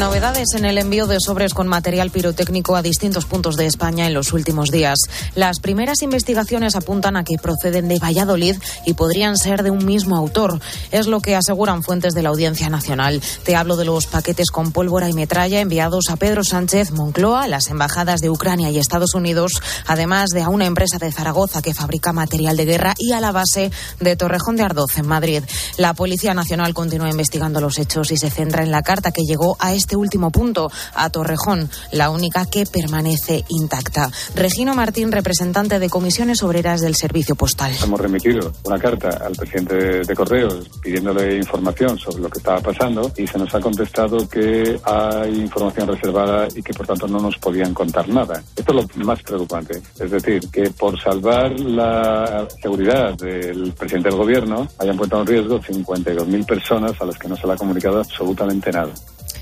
Novedades en el envío de sobres con material pirotécnico a distintos puntos de España en los últimos días. Las primeras investigaciones apuntan a que proceden de Valladolid y podrían ser de un mismo autor. Es lo que aseguran fuentes de la Audiencia Nacional. Te hablo de los paquetes con pólvora y metralla enviados a Pedro Sánchez, Moncloa, las embajadas de Ucrania y Estados Unidos, además de a una empresa de Zaragoza que fabrica material de guerra y a la base de Torrejón de Ardoz en Madrid. La Policía Nacional continúa investigando los hechos y se centra en la carta que llegó a este último punto, a Torrejón, la única que permanece intacta. Regino Martín, representante de comisiones obreras del Servicio Postal. Hemos remitido una carta al presidente de Correos pidiéndole información sobre lo que estaba pasando y se nos ha contestado que hay información reservada y que por tanto no nos podían contar nada. Esto es lo más preocupante. Es decir, que por salvar la seguridad del presidente del gobierno hayan puesto en riesgo 52.000 personas a las que no se le ha comunicado absolutamente nada.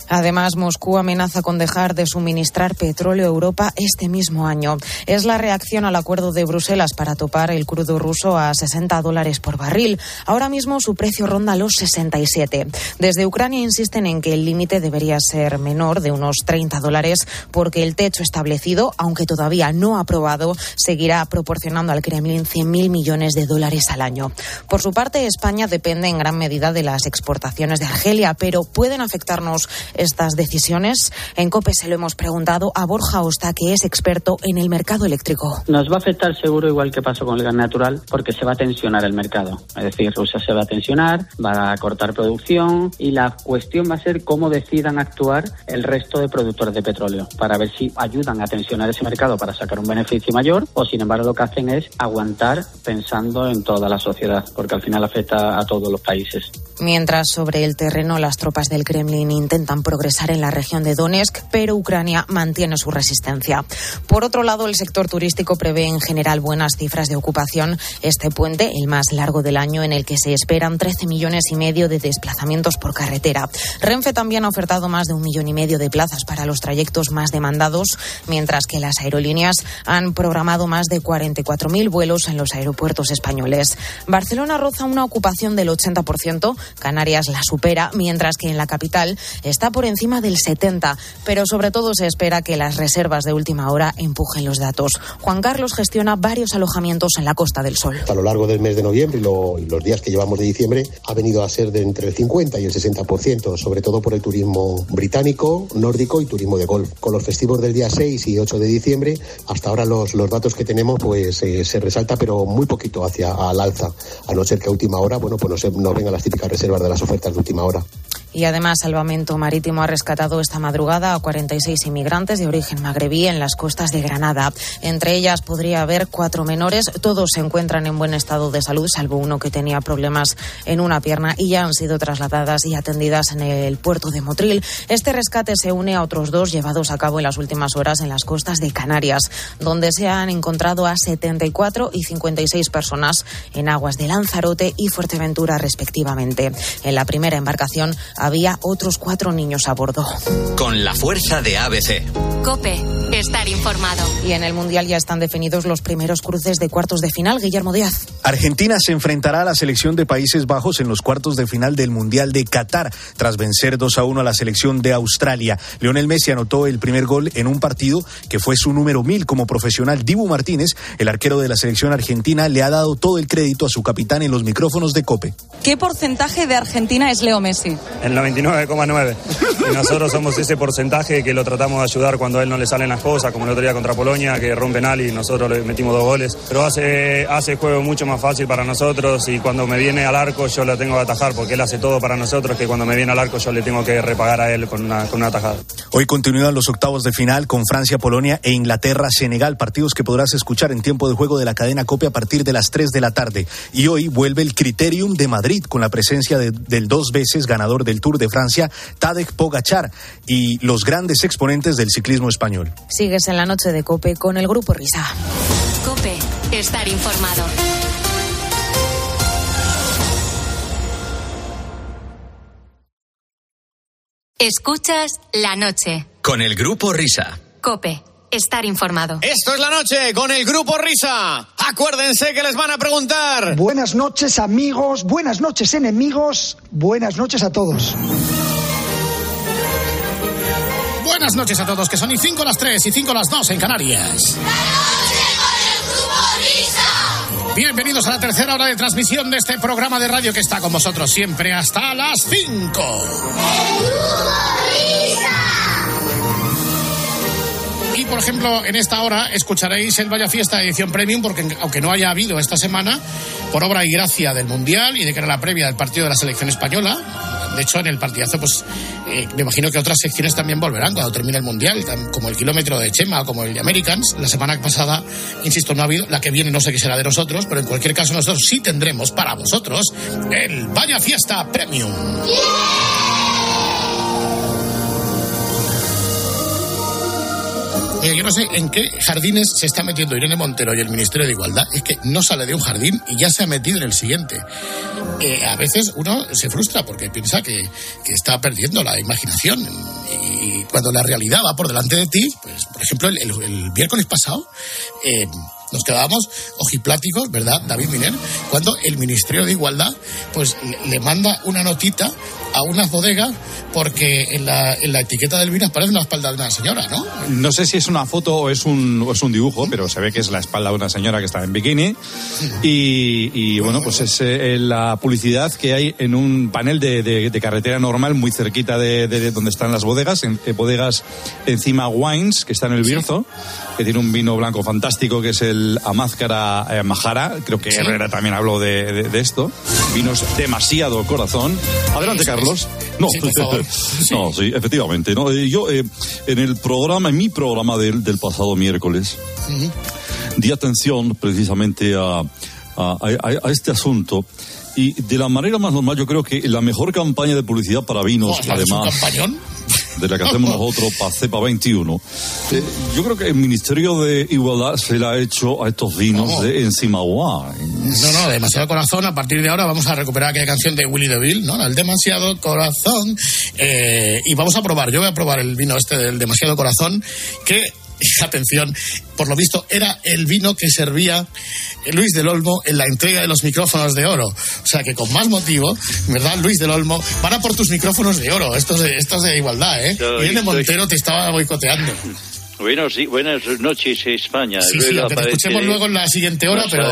Además, Moscú amenaza con dejar de suministrar petróleo a Europa este mismo año. Es la reacción al acuerdo de Bruselas para topar el crudo ruso a 60 dólares por barril. Ahora mismo su precio ronda los 67. Desde Ucrania insisten en que el límite debería ser menor de unos 30 dólares porque el techo establecido, aunque todavía no aprobado, seguirá proporcionando al Kremlin 100.000 millones de dólares al año. Por su parte, España depende en gran medida de las exportaciones de Argelia, pero pueden afectarnos estas decisiones. En COPE se lo hemos preguntado a Borja Osta, que es experto en el mercado eléctrico. Nos va a afectar seguro igual que pasó con el gas natural, porque se va a tensionar el mercado. Es decir, Rusia se va a tensionar, va a cortar producción y la cuestión va a ser cómo decidan actuar el resto de productores de petróleo para ver si ayudan a tensionar ese mercado para sacar un beneficio mayor o sin embargo lo que hacen es aguantar pensando en toda la sociedad, porque al final afecta a todos los países. Mientras sobre el terreno las tropas del Kremlin intentan progresar en la región de Donetsk, pero Ucrania mantiene su resistencia. Por otro lado, el sector turístico prevé en general buenas cifras de ocupación este puente, el más largo del año, en el que se esperan 13 millones y medio de desplazamientos por carretera. Renfe también ha ofertado más de un millón y medio de plazas para los trayectos más demandados, mientras que las aerolíneas han programado más de 44.000 vuelos en los aeropuertos españoles. Barcelona roza una ocupación del 80%, Canarias la supera, mientras que en la capital está por encima del 70, pero sobre todo se espera que las reservas de última hora empujen los datos. Juan Carlos gestiona varios alojamientos en la Costa del Sol. A lo largo del mes de noviembre y, los días que llevamos de diciembre ha venido a ser de entre el 50 y el 60%, sobre todo por el turismo británico, nórdico y turismo de golf. Con los festivos del día 6 y 8 de diciembre, hasta ahora los, los datos que tenemos pues eh, se resalta, pero muy poquito hacia al alza, a no ser que a última hora, bueno, pues no, no vengan las típicas reservas de las ofertas de última hora. Y además, Salvamento Marítimo ha rescatado esta madrugada a 46 inmigrantes de origen magrebí en las costas de Granada. Entre ellas podría haber cuatro menores. Todos se encuentran en buen estado de salud, salvo uno que tenía problemas en una pierna y ya han sido trasladadas y atendidas en el puerto de Motril. Este rescate se une a otros dos llevados a cabo en las últimas horas en las costas de Canarias, donde se han encontrado a 74 y 56 personas en aguas de Lanzarote y Fuerteventura, respectivamente. En la primera embarcación había otros cuatro niños a bordo. Con la fuerza de ABC. Cope, estar informado. Y en el Mundial ya están definidos los primeros cruces de cuartos de final. Guillermo Díaz. Argentina se enfrentará a la selección de Países Bajos en los cuartos de final del Mundial de Qatar, tras vencer 2 a 1 a la selección de Australia. Leonel Messi anotó el primer gol en un partido que fue su número mil como profesional. Dibu Martínez, el arquero de la selección argentina, le ha dado todo el crédito a su capitán en los micrófonos de Cope. ¿Qué porcentaje de Argentina es Leo Messi? El 99,9. Y nosotros somos ese porcentaje que lo tratamos de ayudar cuando a él no le salen las cosas, como el otro día contra Polonia, que rompen Ali y nosotros le metimos dos goles. Pero hace, hace el juego mucho más fácil para nosotros y cuando me viene al arco yo lo tengo que atajar porque él hace todo para nosotros que cuando me viene al arco yo le tengo que repagar a él con una, con una atajada. Hoy continúan los octavos de final con Francia, Polonia e Inglaterra-Senegal, partidos que podrás escuchar en tiempo de juego de la cadena copia a partir de las 3 de la tarde. Y hoy vuelve el Criterium de Madrid con la presencia de, del dos veces ganador del Tour de Francia, Tadej Pogachar, y los grandes exponentes del ciclismo español. Sigues en la noche de Cope con el Grupo Risa. Cope, estar informado. Escuchas la noche. Con el Grupo Risa. Cope, estar informado. Esto es la noche con el grupo Risa. Acuérdense que les van a preguntar. Buenas noches amigos, buenas noches enemigos, buenas noches a todos. Buenas noches a todos, que son y 5 las 3 y 5 las 2 en Canarias. Bienvenidos a la tercera hora de transmisión de este programa de radio que está con vosotros siempre hasta las 5. Y por ejemplo, en esta hora escucharéis el Vaya Fiesta edición Premium, porque aunque no haya habido esta semana, por obra y gracia del Mundial y de que era la previa del partido de la selección española, de hecho, en el partidazo, pues eh, me imagino que otras secciones también volverán cuando termine el Mundial, como el kilómetro de Chema como el de Americans. La semana pasada, insisto, no ha habido, la que viene no sé qué será de nosotros, pero en cualquier caso nosotros sí tendremos para vosotros el Vaya Fiesta Premium. Yo no sé en qué jardines se está metiendo Irene Montero y el Ministerio de Igualdad. Es que no sale de un jardín y ya se ha metido en el siguiente. Eh, a veces uno se frustra porque piensa que, que, está perdiendo la imaginación. Y cuando la realidad va por delante de ti, pues, por ejemplo, el, el, el miércoles pasado. Eh, nos quedábamos ojipláticos, ¿verdad, David Miner? Cuando el Ministerio de Igualdad pues le, manda una notita a unas bodegas porque en la, en la etiqueta del vino parece una espalda de una señora, ¿no? No sé si es una foto o es un, o es un dibujo, pero se ve que es la espalda de una señora que está en bikini. Y, y bueno, pues es eh, la publicidad que hay en un panel de, de, de carretera normal muy cerquita de, de, donde están las bodegas, en, eh, bodegas encima Wines, que está en el Bierzo, que tiene un vino blanco fantástico que es el Amázcara eh, Majara. Creo que Herrera también habló de esto. Vinos demasiado corazón. Adelante, Carlos. No, Sí, por favor. no, sí, efectivamente. No, Eh, yo eh, en el programa, en mi programa del, del pasado miércoles, di atención precisamente a, a, a- a este asunto. Y de la manera más normal, yo creo que la mejor campaña de publicidad para vinos, Oh, ¿la es un además campañón? De la que hacemos nosotros para CEPA 21, eh, yo creo que el Ministerio de Igualdad se la ha hecho a estos vinos ¿Cómo? de Encima Wine. No, no, demasiado corazón. A partir de ahora vamos a recuperar aquella canción de Willy DeVille, ¿no? El demasiado corazón. Eh, y vamos a probar. Yo voy a probar el vino este del demasiado corazón, que, atención, por lo visto era el vino que servía Luis del Olmo en la entrega de los micrófonos de oro. O sea que con más motivo, ¿verdad, Luis del Olmo? Van a por tus micrófonos de oro. Estos de, estos de igualdad, ¿eh? Irene estoy- Montero te estaba boicoteando. Bueno, sí, buenas noches, España. Sí, sí, aunque te escuchemos luego en la siguiente hora, pero-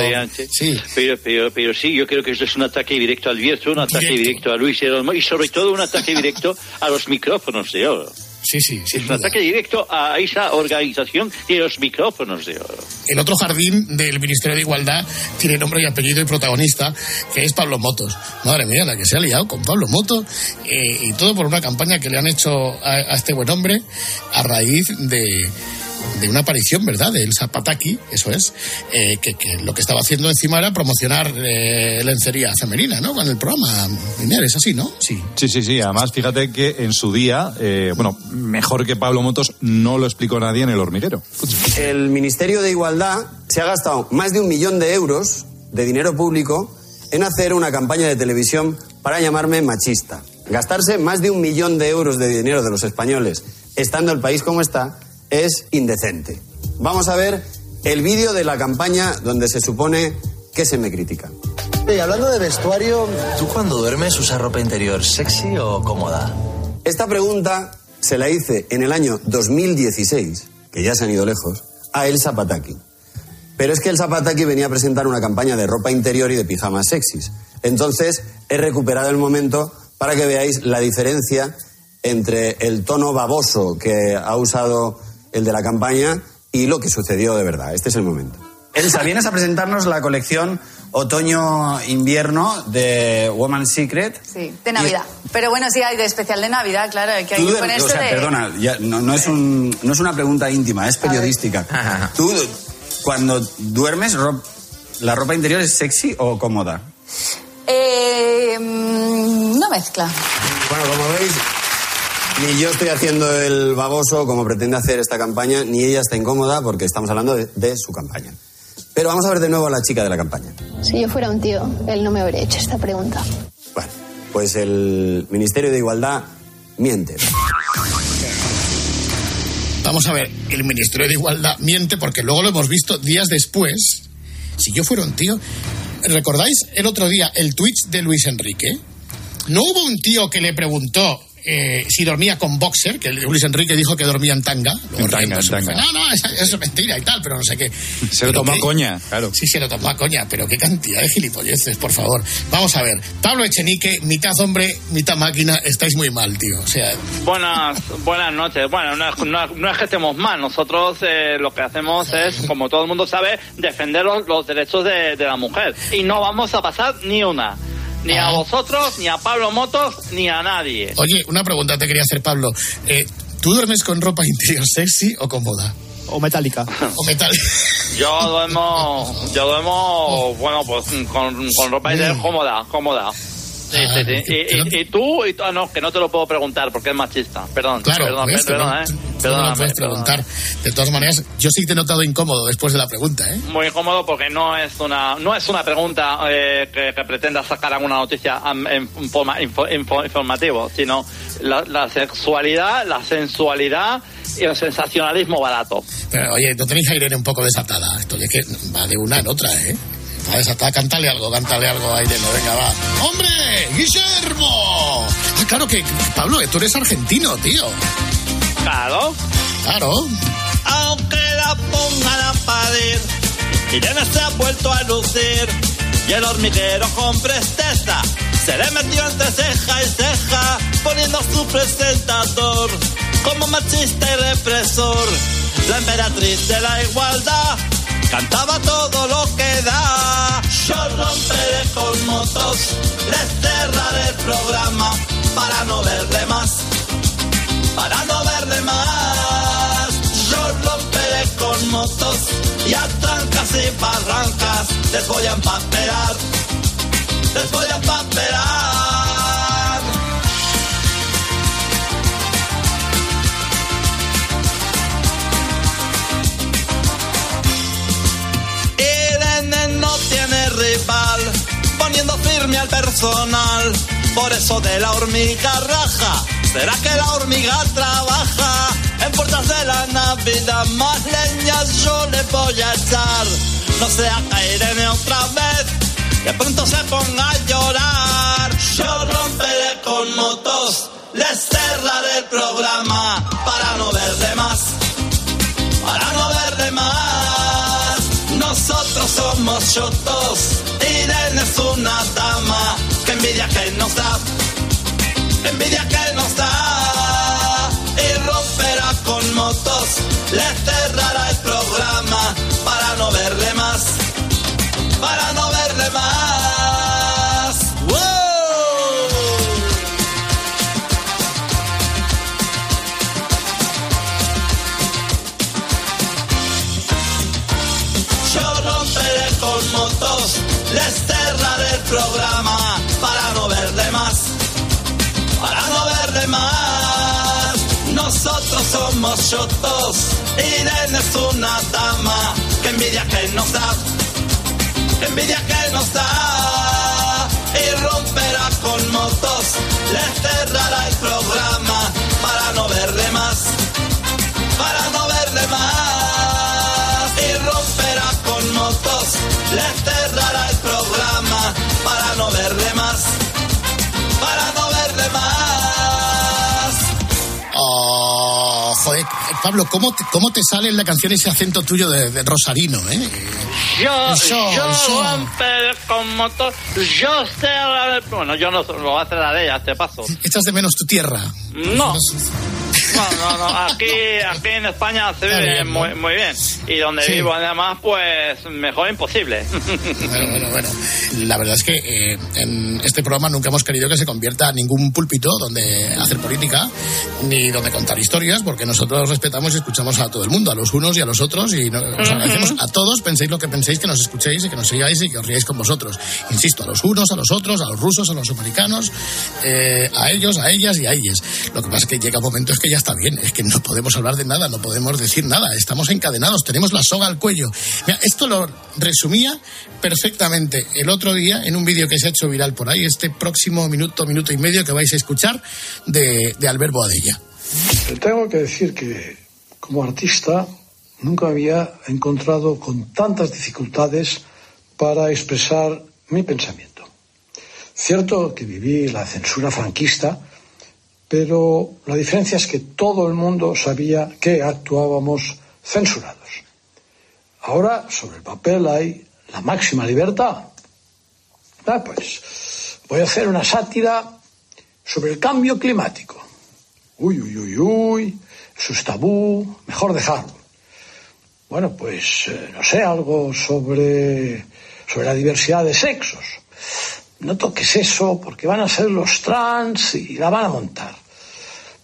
sí. Pero, pero, pero sí, yo creo que esto es un ataque directo al Bierzo, un ataque Directo. directo, a Luis Olmo y sobre todo un ataque directo a los micrófonos de oro. Sí, sí, Es un ataque directo a esa organización de los micrófonos de oro. El otro jardín del Ministerio de Igualdad tiene nombre y apellido y protagonista, que es Pablo Motos. Madre mía, la que se ha liado con Pablo Motos, eh, y todo por una campaña que le han hecho a, a este buen hombre a raíz de, de una aparición, ¿verdad?, de Elsa Pataki, eso es, eh, que, que lo que estaba haciendo encima era promocionar eh, lencería femenina, ¿no?, con el programa. Miner, es así, ¿no? Sí. Sí, sí, sí. Además, fíjate que en su día, eh, bueno, mejor que Pablo Motos, no lo explicó nadie en el hormiguero. El Ministerio de Igualdad se ha gastado más de un millón de euros de dinero público en hacer una campaña de televisión para llamarme machista. Gastarse más de un millón de euros de dinero de los españoles estando el país como está es indecente. Vamos a ver el vídeo de la campaña donde se supone que se me critica. Y hablando de vestuario, ¿tú cuando duermes usas ropa interior sexy o cómoda? Esta pregunta se la hice en el año 2016, que ya se han ido lejos, a Elsa Pataki. Pero es que Elsa Pataki venía a presentar una campaña de ropa interior y de pijamas sexys. Entonces he recuperado el momento para que veáis la diferencia entre el tono baboso que ha usado el de la campaña y lo que sucedió de verdad. Este es el momento. Elsa, vienes a presentarnos la colección otoño-invierno de Woman's Secret. Sí, de Navidad. Pero bueno, sí hay de especial de Navidad, claro, que hay que ponerse o sea, de... perdona, ya, no, no es un, no es una pregunta íntima, es periodística. ¿Tú cuando duermes, ro- la ropa interior es sexy o cómoda? Eh, mm, no mezcla. Bueno, como veis, ni yo estoy haciendo el baboso como pretende hacer esta campaña, ni ella está incómoda porque estamos hablando de, de su campaña. Pero vamos a ver de nuevo a la chica de la campaña. Si yo fuera un tío, él no me habría hecho esta pregunta. Pues el Ministerio de Igualdad miente. Vamos a ver, el Ministerio de Igualdad miente porque luego lo hemos visto días después. Si yo fuera un tío, ¿recordáis el otro día el Twitch de Luis Enrique? ¿No hubo un tío que le preguntó eh, si dormía con boxer, que Luis Enrique dijo que dormía en tanga. En tanga, en tanga. No, no, eso, eso es mentira y tal, pero no sé qué. Se lo tomó a coña, claro. Sí, se lo tomó a coña, pero qué cantidad de gilipolleces, por favor. Vamos a ver, Pablo Echenique, mitad hombre, mitad máquina, estáis muy mal, tío. O sea, Buenas, buenas noches. Bueno, no, es- no no es que estemos mal. Nosotros eh, lo que hacemos es, como todo el mundo sabe, defender los, los derechos de, de la mujer. Y no vamos a pasar ni una. Ni a vosotros, ni a Pablo Motos, ni a nadie. oye, una pregunta te quería hacer, Pablo. Eh, ¿Tú duermes con ropa interior sexy o cómoda? O metálica. O metálica. Yo duermo, yo duermo, bueno, pues con, con ropa interior cómoda, cómoda. Sí, sí, sí. Y, y- y tú, y tú- ah, no, que no te lo puedo preguntar porque es machista. Perdón, Claro, perdón, ¿ves? perdona, Tú eh. no- tú no Perdóname, lo puedes perdóname. preguntar. De todas maneras, yo sí te he notado incómodo después de la pregunta, ¿eh? Muy incómodo porque no es una no es una pregunta eh, que, que pretenda sacar alguna noticia en forma info- info- informativo, sino la, la sexualidad, la sensualidad y el sensacionalismo barato. Pero oye, ¿no tenéis a Irene un poco desatada? Esto es que va de una en otra, ¿eh? Va desatada, cántale algo, cántale algo a Irene, venga, va. ¡Hombre! ¡Guillermo! Ah, claro que, Pablo, que tú eres argentino, tío. Claro. Claro. Aunque la pongan a parir, Irene se ha vuelto a lucir. Y el hormiguero con presteza se le metió entre ceja y ceja, poniendo su presentador como machista y represor. La emperatriz de la igualdad cantaba todo lo que da. Yo romperé con motos, les cerraré el programa para no verle más para no verle más. Yo romperé con motos y a trancas y barrancas les voy a empapelar, les voy a empapelar. Poniendo firme al personal. Por eso de la hormiga raja, será que la hormiga trabaja. En puertas de la Navidad, más leñas yo le voy a echar. No sea que Irene otra vez, de pronto se ponga a llorar. Yo romperé con motos, les cerraré el programa para no verle más para no verle más. Nosotros somos chotos, Irene es una dama, que envidia que da, que envidia que nos da. Y romperá con motos, le cerrará el programa para no verle más, para no verle cerraré el programa para no verle más, para no verle más. Nosotros somos chotos, Irene es una dama, que envidia que nos da, que envidia que nos da. Y romperá con motos, les cerrará el programa para no verle más, para no verle más. Y romperá con motos, les cerrará Pablo, ¿cómo te, cómo te sale en la canción ese acento tuyo de, de rosarino, eh? Yo, yo romperé con motor, yo cerraré, bueno, yo no lo cerraré, ya te paso. Echas de menos tu tierra. No. No, no, no. Aquí, aquí en España se vive muy, muy bien. Y donde Sí. vivo además, pues mejor imposible. Bueno, bueno, bueno. La verdad es que eh, en este programa nunca hemos querido que se convierta en ningún púlpito donde hacer política ni donde contar historias, porque nosotros respetamos y escuchamos a todo el mundo, a los unos y a los otros, y no- os agradecemos a todos, penséis lo que penséis, que nos escuchéis y que nos sigáis y que os riáis con vosotros. Insisto, a los unos, a los otros, a los rusos, a los americanos, eh, a ellos, a ellas y a ellas. Lo que pasa es que llega un momento es que ya está bien, es que no podemos hablar de nada, no podemos decir nada, estamos encadenados, tenemos la soga al cuello. Mira, esto lo resumía perfectamente el otro día en un vídeo que se ha hecho viral por ahí, este próximo minuto, minuto y medio que vais a escuchar de, de Albert Boadella. Pero tengo que decir que como artista nunca había encontrado con tantas dificultades para expresar mi pensamiento. Cierto que viví la censura franquista, pero la diferencia es que todo el mundo sabía que actuábamos censurados. Ahora, sobre el papel hay la máxima libertad. Ah, pues voy a hacer una sátira sobre el cambio climático. Uy, uy, uy, uy, eso es tabú, mejor dejarlo. Bueno, pues eh, no sé, algo sobre, sobre la diversidad de sexos. No toques eso porque van a ser los trans y la van a montar.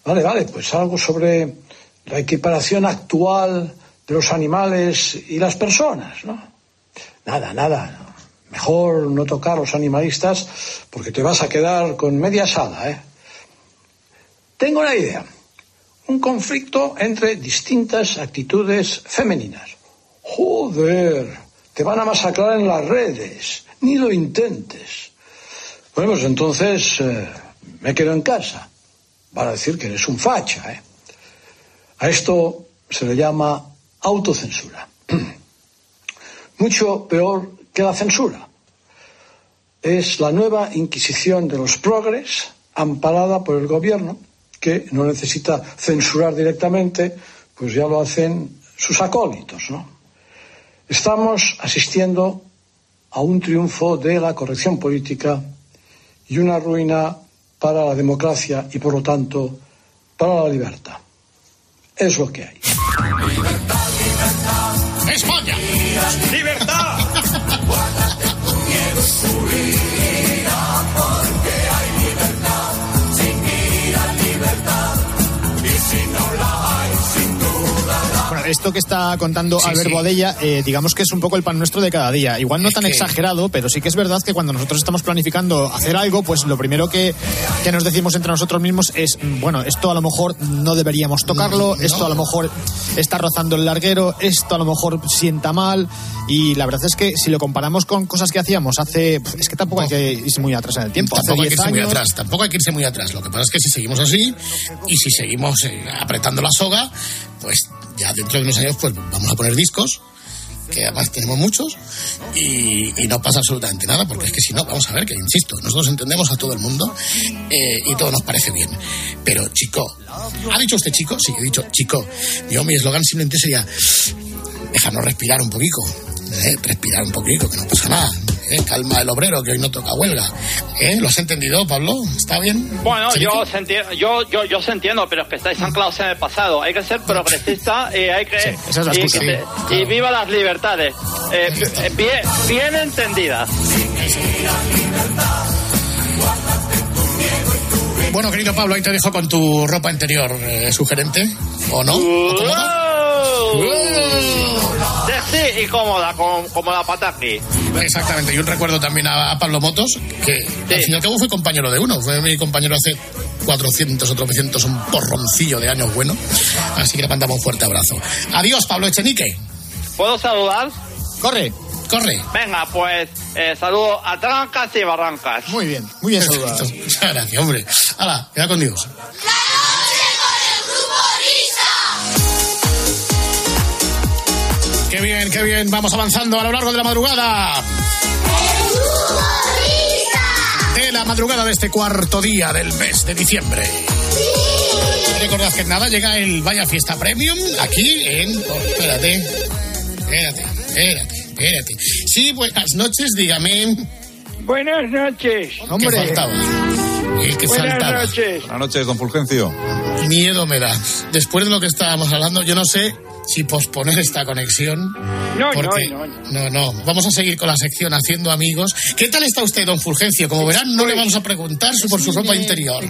Vale, vale, pues algo sobre la equiparación actual de los animales y las personas, ¿no? Nada, nada. Mejor no tocar los animalistas porque te vas a quedar con media sala, ¿eh? Tengo una idea. Un conflicto entre distintas actitudes femeninas. Joder, te van a masacrar en las redes. Ni lo intentes. Bueno, pues entonces eh, me quedo en casa. Van a decir que eres un facha, ¿eh? A esto se le llama autocensura. Mucho peor que la censura. Es la nueva Inquisición de los progres, amparada por el gobierno, que no necesita censurar directamente, pues ya lo hacen sus acólitos. Estamos asistiendo a un triunfo de la corrección política y una ruina para la democracia y, por lo tanto, para la libertad. Es lo que hay. España. Esto que está contando Albert Boadella, eh, digamos que es un poco el pan nuestro de cada día. Igual no tan exagerado, pero sí que es verdad que cuando nosotros estamos planificando hacer algo, pues lo primero que, que nos decimos entre nosotros mismos es, mm, bueno, esto a lo mejor no deberíamos tocarlo, esto a lo mejor está rozando el larguero, esto a lo mejor sienta mal. Y la verdad es que si lo comparamos con cosas que hacíamos hace, es que tampoco hay que irse muy atrás en el tiempo. Hace Tampoco hay que 10 irse muy atrás, tampoco hay que irse muy atrás. Lo que pasa es que si seguimos así y si seguimos eh, apretando la soga, pues ya dentro de unos años pues vamos a poner discos, que además tenemos muchos, y, no pasa absolutamente nada, porque es que si no, vamos a ver, que insisto, nosotros entendemos a todo el mundo eh, y todo nos parece bien. Pero chico, ¿ha dicho usted chico? Sí, he dicho chico. Yo mi eslogan simplemente sería, déjanos respirar un poquito, ¿eh? respirar un poquito, que no pasa nada. ¿eh? Calma el obrero, que hoy no toca huelga. ¿eh? ¿Lo has entendido, Pablo? ¿Está bien? Bueno, ¿Sí? yo, os enti- yo, yo, yo os entiendo, pero es que estáis anclados en el pasado. Hay que ser progresista y hay que... esa es la y, excusa. que se- y viva las libertades. Eh, eh, bien, bien entendidas. Bueno, querido Pablo, ahí te dejo con tu ropa interior eh, sugerente, ¿o no? ¿O cómoda? Sí, sí, y cómoda, como, como la pata aquí. Exactamente, y un recuerdo también a, a Pablo Motos, que al fin y al cabo fue compañero de uno, fue mi compañero hace 400 o 300, un porroncillo de años bueno, así que le mandamos un fuerte abrazo. Adiós, Pablo Echenique. ¿Puedo saludar? Corre. Corre. Venga, pues eh, saludo a trancas y barrancas. Muy bien, muy bien saludado. Muchas gracias, hombre. Hala, queda con Dios. Qué bien, qué bien. Vamos avanzando a lo largo de la madrugada. De la madrugada de este cuarto día del mes de diciembre. Recordad que nada, llega el Vaya Fiesta Premium aquí en... oh, espérate, espérate, espérate, espérate. Sí, buenas noches, dígame. Buenas noches. ¿Qué faltaba? El que Buenas noches. Buenas noches, don Fulgencio. Miedo me da. Después de lo que estábamos hablando, yo no sé si posponer esta conexión. No, porque- no, no, no, no. Vamos a seguir con la sección Haciendo Amigos. ¿Qué tal está usted, don Fulgencio? Como verán, no le vamos a preguntar por su ropa interior.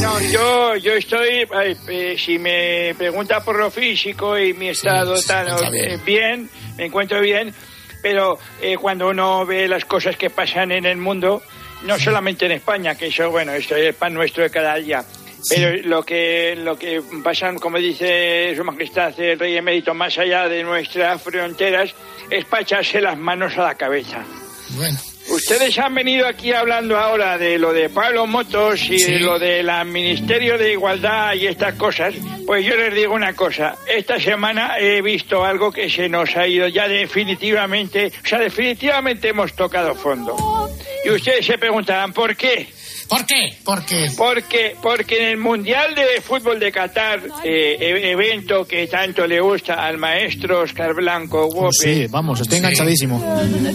No, yo, yo estoy, eh, si me pregunta por lo físico y mi estado sí, tan está eh, bien. bien, me encuentro bien, pero eh, cuando uno ve las cosas que pasan en el mundo, no solamente en España, que eso, bueno, esto es pan nuestro de cada día, pero lo que, lo que pasan, como dice Su Majestad el Rey Emérito, más allá de nuestras fronteras, es para echarse las manos a la cabeza. Bueno. Ustedes han venido aquí hablando ahora de lo de Pablo Motos y Sí. de lo del Ministerio de Igualdad y estas cosas, Pues yo les digo una cosa, esta semana he visto algo que se nos ha ido ya definitivamente, o sea, definitivamente hemos tocado fondo. Y ustedes se preguntarán, ¿por qué? ¿Por qué? Porque Porque, porque en el Mundial de Fútbol de Qatar, eh, e- evento que tanto le gusta al maestro Oscar Blanco Whopper, Sí, vamos, estoy enganchadísimo.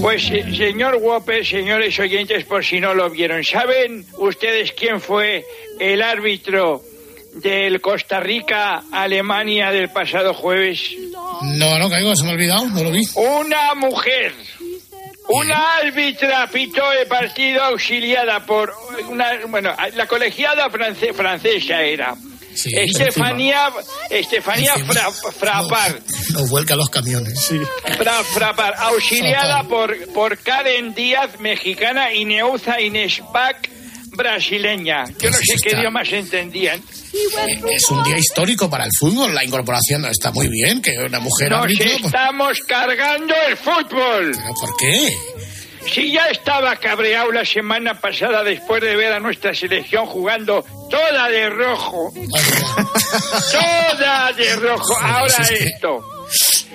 pues eh, señor Whopper, señores oyentes, por si no lo vieron, ¿saben ustedes quién fue el árbitro del Costa Rica-Alemania del pasado jueves? No, no caigo, se me ha olvidado, no lo vi. Una mujer. Una árbitra pitó el partido auxiliada por una, bueno, la colegiada france- francesa era. Sí, Estefanía, Estefanía Fra- Frapar, Nos vuelca los camiones. Sí. Fra- Frapar, auxiliada por, por Karen Díaz, mexicana, y Neuza Inés Bach, brasileña. Yo no sé qué idiomas entendían. Es un día histórico para el fútbol. La incorporación está muy bien, que una mujer Nos árbitro, pues, estamos cargando el fútbol. ¿Por qué? Si ya estaba cabreado la semana pasada después de ver a nuestra selección jugando toda de rojo. toda de rojo. Ahora esto.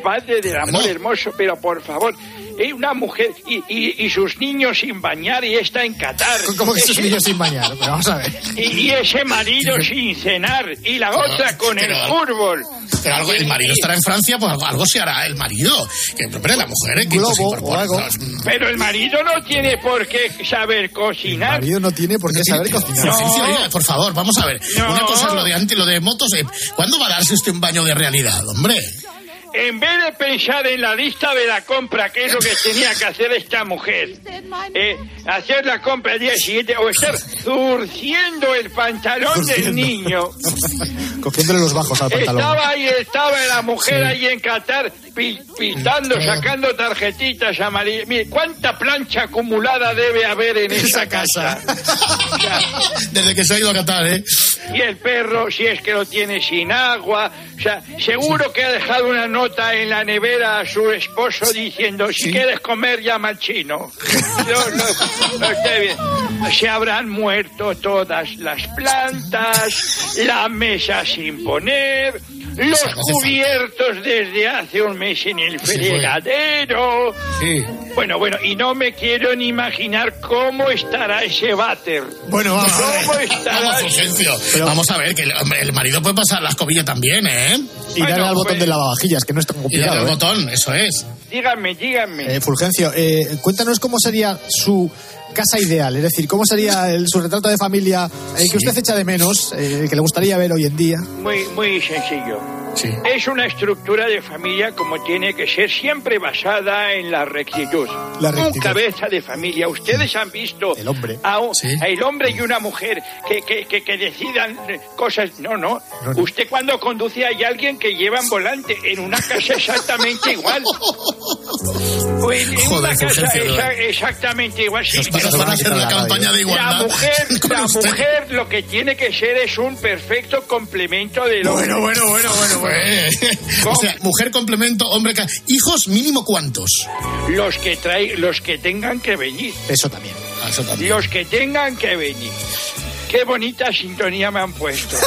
Padre del amor hermoso, pero por favor. Eh, una mujer y, y- y sus niños sin bañar y está en Qatar. ¿Cómo que sus Ese- niños sin bañar? Pero vamos a ver. y, y ese marido sin cenar y la otra con el fútbol. Pero algo, el marido estará en Francia, pues algo, algo se hará el marido. Que, hombre, la mujer ¿eh? que se incorpora. Pero el marido no tiene por qué saber cocinar. marido no tiene por qué saber cocinar. Oiga, por favor, vamos a ver. No. Una cosa es lo de antes, lo de motos. eh, ¿Cuándo va a darse usted un baño de realidad, hombre? En vez de pensar en la lista de la compra, que es lo que tenía que hacer esta mujer, eh, hacer la compra al día siguiente o estar zurciendo el pantalón del Zurciendo. niño. Cogiéndole los bajos al pantalón. Estaba ahí, estaba la mujer Sí. ahí en Qatar pi- pintando, sacando tarjetitas amarillas. Mire, ¿cuánta plancha acumulada debe haber en esa casa? Desde que se ha ido a Qatar, ¿eh? Y el perro, si es que lo tiene sin agua. O sea, seguro que ha dejado una nota en la nevera a su esposo diciendo, si quieres comer, llama al chino. Lo- lo- lo esté bien. Se habrán muerto todas las plantas, la mesa sin poner, los cubiertos desde hace un mes en el fregadero. Bueno, bueno, y no me quiero ni imaginar cómo estará ese váter. Bueno, vamos a ver. ¿Cómo estará Vamos, a ver, que el, marido puede pasar la escobilla también, ¿eh? Y darle al botón de lavavajillas, que no es tan Y complicado. darle al ¿eh? botón, eso es. Dígame, dígame. Eh, Fulgencio, eh, cuéntanos cómo sería su casa ideal, es decir, cómo sería el- su retrato de familia eh, que usted echa de menos, eh, que le gustaría ver hoy en día. Muy, muy sencillo. Sí. Es una estructura de familia como tiene que ser, siempre basada en la rectitud. La rectitud. Un cabeza de familia. Ustedes han visto El hombre. a, un- el hombre y una mujer que, que, que, que decidan cosas. No, no. No, no. Usted cuando conduce hay alguien que lleva en volante en una casa exactamente igual. Pues en Joder, una casa exactamente igual. a hacer la campaña de La igualdad. mujer, la usted. mujer lo que tiene que ser es un perfecto complemento del hombre. Bueno, bueno, bueno, bueno, bueno. O sea, mujer complemento, hombre. Hijos mínimo cuántos. Los que trae, los que tengan que venir. Eso también. Eso también. Los que tengan que venir. Qué bonita sintonía me han puesto.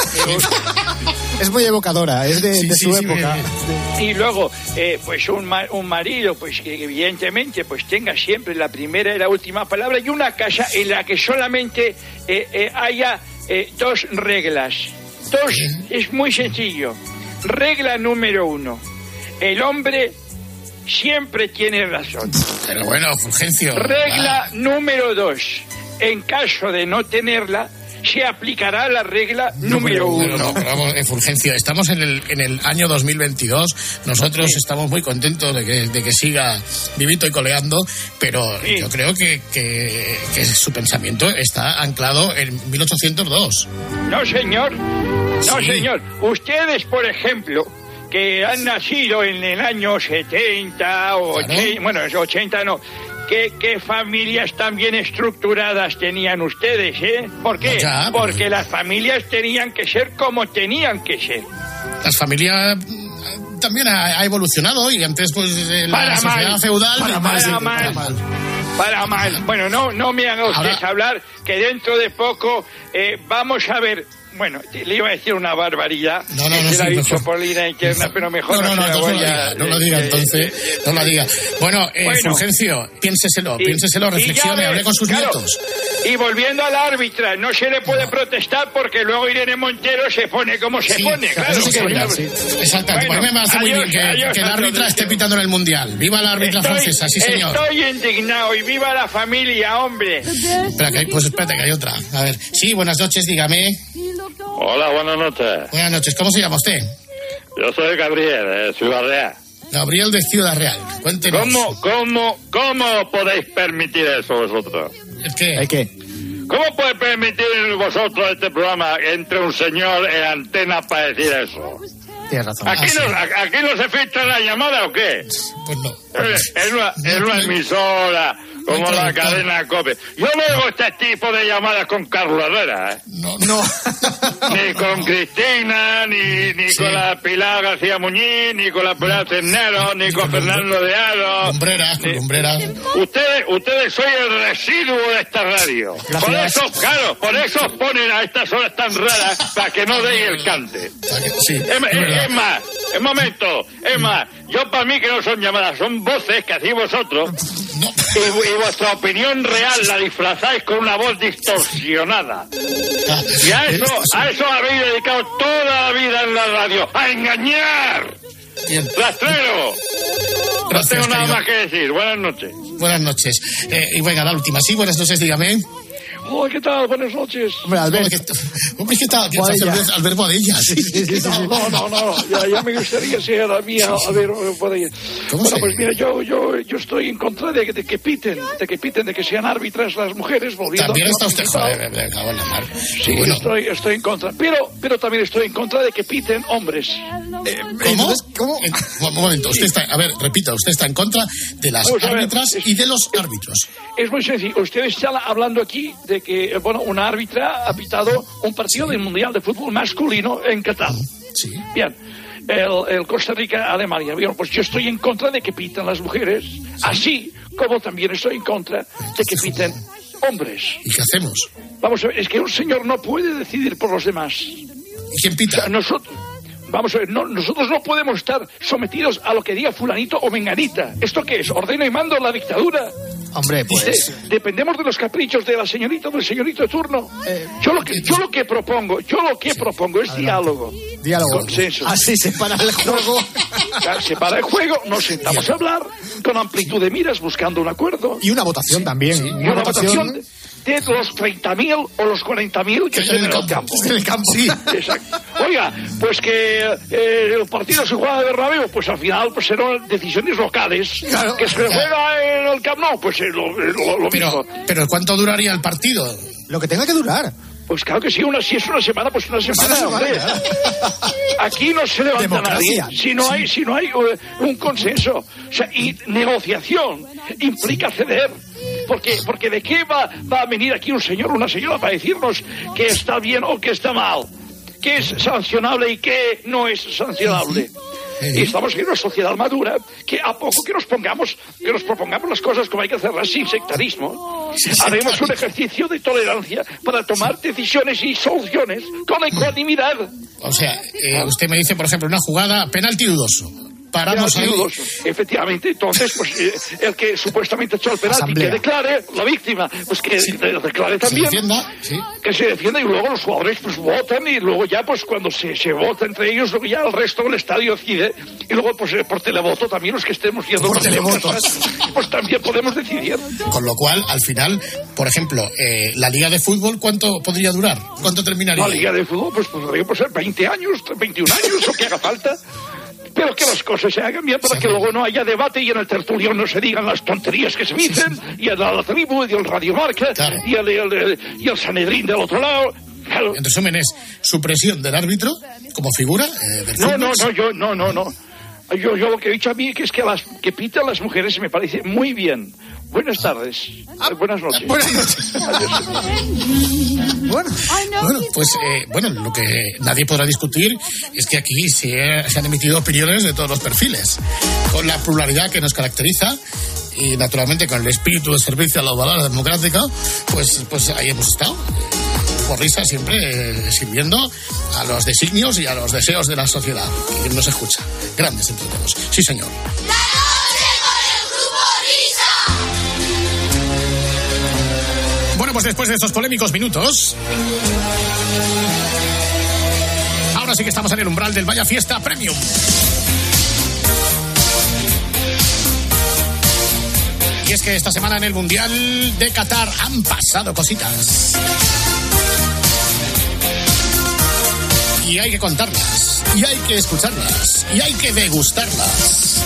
Es muy evocadora, es de, Sí, de sí, su sí, época. y luego, eh, pues un, ma- un marido, pues que evidentemente pues tenga siempre la primera y la última palabra y una casa en la que solamente eh, eh, haya dos reglas. Dos, es muy sencillo. Regla número uno. El hombre siempre tiene razón. Pero bueno, Fulgencio. Regla número dos. En caso de no tenerla, se aplicará la regla número Pero uno. no, pero vamos, Fulgencio, estamos en el, en el año 2022. Nosotros estamos muy contentos de que, de que siga vivito y coleando, pero yo creo que, que, que su pensamiento está anclado en 1802. No, señor. No, Sí. señor. Ustedes, por ejemplo, que han nacido en el año 70 o 80, bueno, es 80 no. ¿Qué, ¿Qué familias tan bien estructuradas tenían ustedes, eh? ¿Por qué? Ya, pero- Porque las familias tenían que ser como tenían que ser. Las familias mm, también ha, ha evolucionado y antes pues eh, la Para sociedad mal. feudal Para pues, mal. eh, Para mal. Para mal. Bueno, no, no me hagan ustedes Ahora- hablar que dentro de poco eh, vamos a ver Bueno, le iba a decir una barbaridad. No, no, no, Se la sí, ha dicho mejor. Paulina Interna, pero mejor No, no, no, la no voy a- diga, no lo diga, eh, entonces, no lo diga. Bueno, eh, Bueno. Fulgencio, piénseselo, Y- piénseselo, reflexione, hable con sus claro, nietos. Y volviendo al árbitra, no se le puede protestar porque luego Irene Montero se pone como se Sí, pone. Claro, eso sí que es verdad, sí. Exactamente, Bueno, pues a mí me muy adiós, bien que, adiós que la a árbitra esté pitando en el Mundial. ¡Viva la árbitra Estoy- francesa, sí señor! Estoy indignado y viva la familia, hombre. Espera, que hay- pues espérate, que hay otra. A ver, sí, buenas noches, dígame. Hola, buenas noches. Buenas noches, ¿cómo se llama usted? Yo soy Gabriel, de Ciudad Real. Gabriel de Ciudad Real. Cuéntenos. ¿Cómo, cómo, cómo podéis permitir eso vosotros? ¿El qué? ¿El qué? ¿Cómo podéis permitir vosotros este programa entre un señor en antena para decir eso? Tienes razón. ¿Aquí, no, a- ¿Aquí no se filtra la llamada o qué? Pues no. Eh, Es una, es una emisora como la cadena COPE. Yo no hago este tipo de llamadas con Carlos Herrera, ¿eh? No, no. Ni con Cristina, ni, ni con la Pilar García Muñiz, ni con la Pilar Cisneros, ni con Fernando de Aro. Lumbreras, con lumbreras. Ustedes, ustedes soy el residuo de esta radio. Por eso, claro, por eso os ponen a estas horas tan raras para que no deis el cante. Sí, Es, es- es más, un momento, es más, yo para mí que no son llamadas, son voces que hacéis vosotros y, y vuestra opinión real la disfrazáis con una voz distorsionada. Y a eso, a eso habéis dedicado toda la vida en la radio, a engañar. ¡Rastrero! No tengo nada querido. más que decir. Buenas noches. Buenas noches. Eh, y venga, la última. Sí, buenas noches, dígame. Hola, ¿qué tal? Buenas noches. Hombre, Albert. Hombre, ¿qué, hombre, ¿qué tal? ¿Qué tal? Albert, Albert Boadella, sí. No, no, no, no, ya, ya me gustaría ser a mí, a, a ver, eh, por ahí. ¿Cómo Bueno, se- pues mira, yo, yo, yo estoy en contra de, de que piten, de que piten, de que sean árbitras las mujeres, volviendo También está usted, joder, me cago en la mar. Sí, Bueno, estoy, estoy en contra. Pero, pero también estoy en contra de que piten hombres. ¿Cómo? Eh, un momento, usted está, a ver, repita, usted está en contra de las árbitras y de los árbitros. Es muy sencillo. Ustedes están hablando aquí de que, bueno, una árbitra ha pitado un partido del Mundial de Fútbol masculino en Qatar. Sí. Bien. El, el Costa Rica-Alemania. Bien, pues yo estoy en contra de que piten las mujeres, así como también estoy en contra de que piten hombres. ¿Y qué hacemos? Vamos a ver, es que un señor no puede decidir por los demás. ¿Y quién pita? nosotros, vamos a ver, no, nosotros no podemos estar sometidos a lo que diga fulanito o menganita. ¿Esto qué es? ¿Ordeno y mando la dictadura? Hombre, pues. De- dependemos de los caprichos de la señorita o del señorito de turno. yo, lo que, yo lo que propongo, yo lo que propongo es diálogo. Diálogo. Consenso. Así se para el juego. Se para el juego, nos sentamos a hablar con amplitud de miras, buscando un acuerdo. Y una votación también. Y una votación de de los 30.000 o los 40.000 que estén en el campo. En el campo. Exacto. Oiga, pues que eh, el partido se juega de Bernabéu, pues al final pues serán decisiones locales. Claro. que se juega en el Camp Nou, pues eh, lo, lo- lo mismo. Pero, pero ¿cuánto duraría el partido? Lo que tenga que durar. Pues claro que sí, una, si es una semana, pues una semana. una semana, hombre. claro. Aquí no se levanta Democracia. nadie si no hay, si no hay eh, un consenso. O sea, y negociación implica ceder. Porque, porque de qué va, va a venir aquí un señor o una señora para decirnos que está bien o que está mal, qué es sancionable y qué no es sancionable. Y estamos en una sociedad madura que a poco que nos pongamos, que nos propongamos las cosas como hay que hacerlas sin sectarismo, haremos un ejercicio de tolerancia para tomar decisiones y soluciones con ecuanimidad. O sea, eh, usted me dice, por ejemplo, una jugada penalti dudoso. Paramos ahí. Efectivamente, entonces, pues eh, el que supuestamente echó el penalti, Asamblea. que declare, la víctima, pues que de- declare Se también. defienda, sí. Que se defienda y luego los jugadores pues votan y luego ya pues cuando se, se vota entre ellos, luego ya el resto del estadio decide y luego pues eh, por televoto también los que estemos viendo Por televoto. pues también podemos decidir. Con lo cual, al final, por ejemplo, eh, la liga de fútbol, ¿cuánto podría durar? ¿Cuánto terminaría? La liga de fútbol pues podría pues, ser 20 años, 21 años o que haga falta. Pero que las cosas se hagan bien para que luego no haya debate y en el tertulión no se digan las tonterías que se dicen, y en la, la tribu, y el Radio Marca, y, el, el- el- y el Sanedrín del otro lado. Claro. En resumen, es supresión del árbitro como figura eh, del No, no, no, yo, no, no, no. Yo, yo lo que he dicho a mí que es que las que pitan las mujeres me parece muy bien. Buenas tardes. Eh, buenas noches. Buenas noches. Bueno, Bueno, pues eh, bueno, lo que nadie podrá discutir es que aquí se, se han emitido opiniones de todos los perfiles, con la pluralidad que nos caracteriza y naturalmente con el espíritu de servicio a la igualdad democrática, pues, pues ahí hemos estado. Grupo Risa siempre eh, sirviendo a los designios y a los deseos de la sociedad. Que nos escucha. Grandes entre todos. Sí, señor. Bueno, pues después de estos polémicos minutos. Ahora sí que estamos en el umbral del Vaya Fiesta Premium. Y es que esta semana en el Mundial de Qatar han pasado cositas. Y hay que contarlas, y hay que escucharlas, y hay que degustarlas.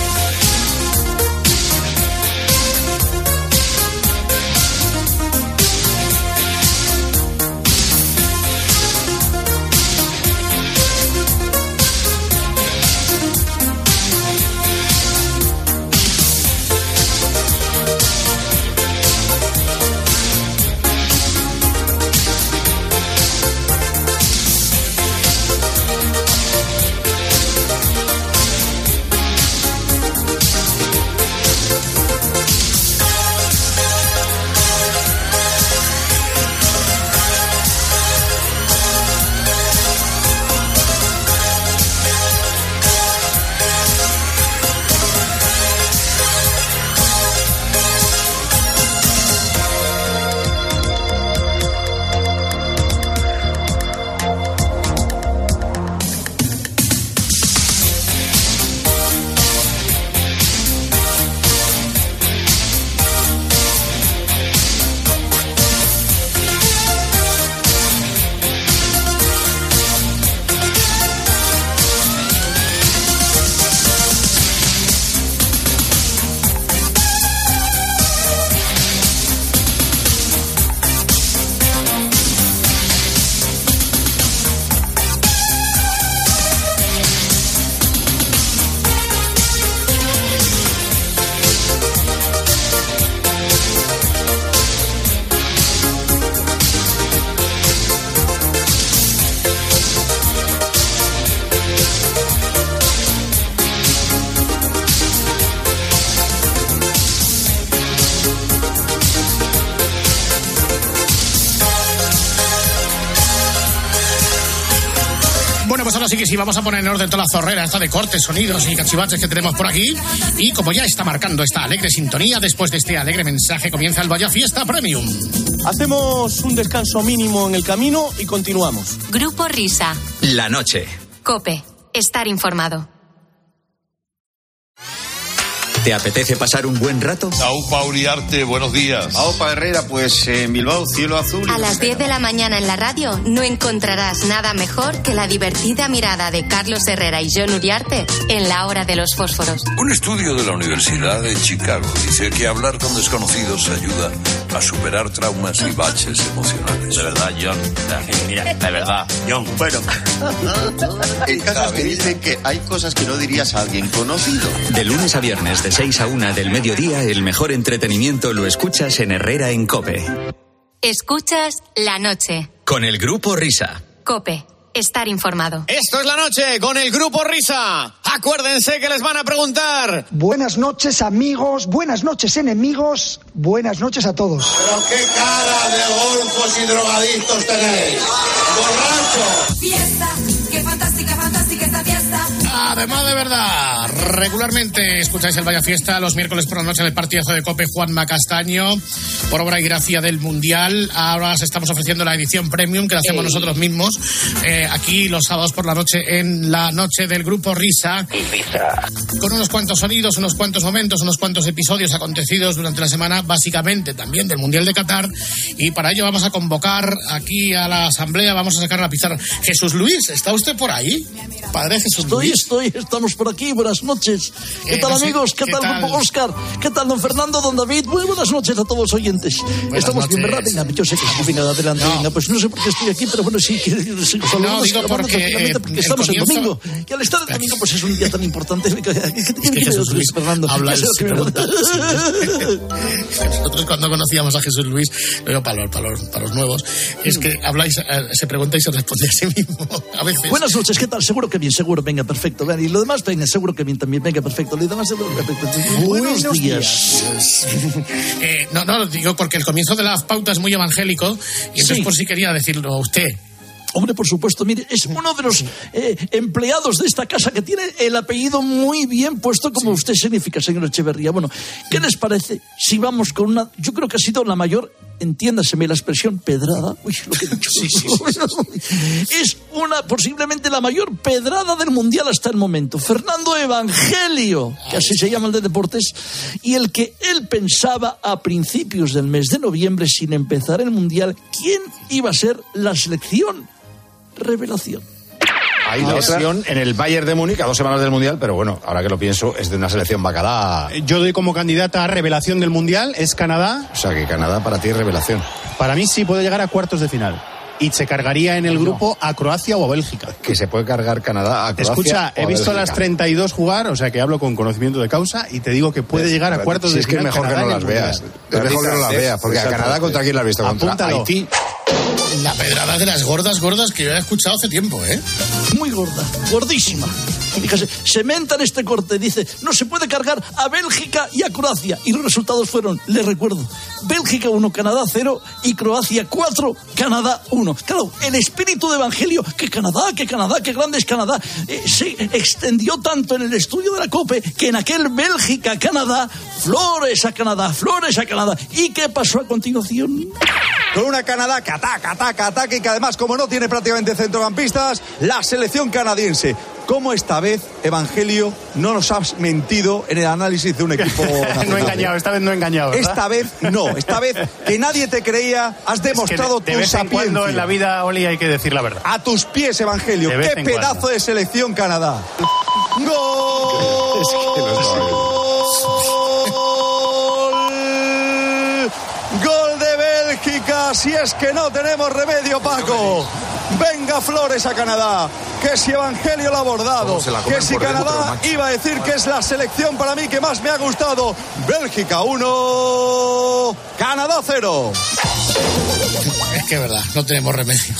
Que sí, vamos a poner en orden toda la zorrera esta de cortes, sonidos y cachivaches que tenemos por aquí. Y como ya está marcando esta alegre sintonía, después de este alegre mensaje comienza el Vaya Fiesta Premium. Hacemos un descanso mínimo en el camino y continuamos. Grupo Risa. La noche. Cope. Estar informado. ¿Te apetece pasar un buen rato? Aupa Uriarte, buenos días. Aupa Herrera, pues en Bilbao, cielo azul. A las 10 de la mañana en la radio no encontrarás nada mejor que la divertida mirada de Carlos Herrera y John Uriarte en la hora de los fósforos. Un estudio de la Universidad de Chicago dice que hablar con desconocidos ayuda a superar traumas y baches emocionales. De verdad, John. Mira, de verdad, John. Bueno, el caso es que dicen que hay cosas que no dirías a alguien conocido. De lunes a viernes, de 6 a 1 del mediodía, el mejor entretenimiento lo escuchas en Herrera en Cope. Escuchas la noche. Con el grupo Risa. Cope. Estar informado. Esto es la noche con el grupo Risa. Acuérdense que les van a preguntar. Buenas noches, amigos. Buenas noches, enemigos. Buenas noches a todos. Pero qué cara de golfos y drogadictos tenéis. ¡Borracho! Fiesta, qué fantástica. Además de verdad, regularmente escucháis el Vaya Fiesta los miércoles por la noche en el partidazo de Cope Juanma Castaño, por obra y gracia del Mundial. Ahora os estamos ofreciendo la edición premium que la hacemos nosotros mismos, eh, aquí los sábados por la noche en la noche del grupo Risa, con unos cuantos sonidos, unos cuantos momentos, unos cuantos episodios acontecidos durante la semana, básicamente también del Mundial de Qatar. Y para ello vamos a convocar aquí a la asamblea, vamos a sacar la pizarra. Jesús Luis, ¿está usted por ahí? Padre Jesús Estoy, Luis. estoy, estamos por aquí. Buenas noches. ¿Qué Eh, tal, no sé, amigos? ¿Qué, ¿qué tal, tal? grupo Oscar? ¿Qué tal, don Fernando, don David? Muy buenas noches a todos los oyentes. estamos bien, noches. ¿verdad? Venga, yo sé que sí, venga, adelante. Venga, pues no sé por qué estoy aquí, pero bueno, sí, que saludando, No, digo porque, eh, porque el estamos comienzo- domingo. Y al estar el domingo, pues es un día tan importante. ¿Qué, qué Jesús Luis Fernando? habla. Nosotros cuando conocíamos a Jesús Luis, pero para los, para los, para los nuevos, es que habláis, eh, se pregunta y se responde a sí mismo. A veces. Buenas noches, ¿qué tal? Seguro que bien, seguro, venga, perfecto. Y lo demás, venga, seguro que bien también, venga, perfecto. Lo demás, seguro que perfecto. Buenos, días. Eh, no, no, digo, Digo, porque el comienzo de la pauta es muy evangélico y entonces Sí. por si quería decirlo a usted. Hombre, por supuesto, mire, es uno de los eh, empleados de esta casa que tiene el apellido muy bien puesto, como usted significa, señor Echeverría. Bueno, ¿qué les parece si vamos con una, yo creo que ha sido la mayor, entiéndaseme la expresión, pedrada? Uy, lo que he dicho. es una, posiblemente la mayor pedrada del Mundial hasta el momento. Fernando Evangelio, que así se llama el de deportes, y el que él pensaba a principios del mes de noviembre, sin empezar el Mundial, quién iba a ser la selección revelación. Hay una opción en el Bayern de Múnich a dos semanas del Mundial, pero bueno, ahora que lo pienso, es de una selección bacalá. Yo doy como candidata a revelación del Mundial, es Canadá. O sea que Canadá para ti es revelación. Para mí sí puede llegar a cuartos de final. Y se cargaría en el grupo a Croacia o a Bélgica. Que se puede cargar Canadá a Croacia. Escucha, o he a visto a las 32 jugar, o sea que hablo con conocimiento de causa y te digo que puede llegar a cuartos Si de es que es final. mejor que Canadá no en las veas. Es mejor que no las veas, porque a Canadá contra quién la has visto, contra Apúntalo. Haití. La pedrada de las gordas, gordas que yo he escuchado hace tiempo, ¿eh? Muy gorda, gordísima. Fíjese, se menta en este corte, dice, no se puede cargar a Bélgica y a Croacia. Y los resultados fueron, le recuerdo, Bélgica 1, Canadá 0 y Croacia 4, Canadá 1. Claro, el espíritu de Evangelio, que Canadá, que Canadá, que grande es Canadá, eh, se extendió tanto en el estudio de la COPE que en aquel Bélgica-Canadá, flores a Canadá, flores a Canadá. ¿Y qué pasó a continuación? Con una Canadá que ataca, ataca, ataca y que además, como no tiene prácticamente centrocampistas, la selección canadiense. ¿Cómo esta vez, Evangelio, no nos has mentido en el análisis de un equipo no he nacional? engañado, esta vez no he engañado. ¿verdad? Esta vez no, esta vez que nadie te creía, has Es que demostrado de, de tu vez en sapiencia. cuando en la vida, Oli, hay que decir la verdad. A tus pies, Evangelio. ¡Qué pedazo cuando. de selección Canadá! ¡Gol! Si es que no tenemos remedio, Paco. Venga Flores a Canadá. Que si Evangelio lo ha abordado. Que si dentro, Canadá iba a decir que es la selección para mí que más me ha gustado. Bélgica 1, Canadá 0. Es que es verdad, no tenemos remedio.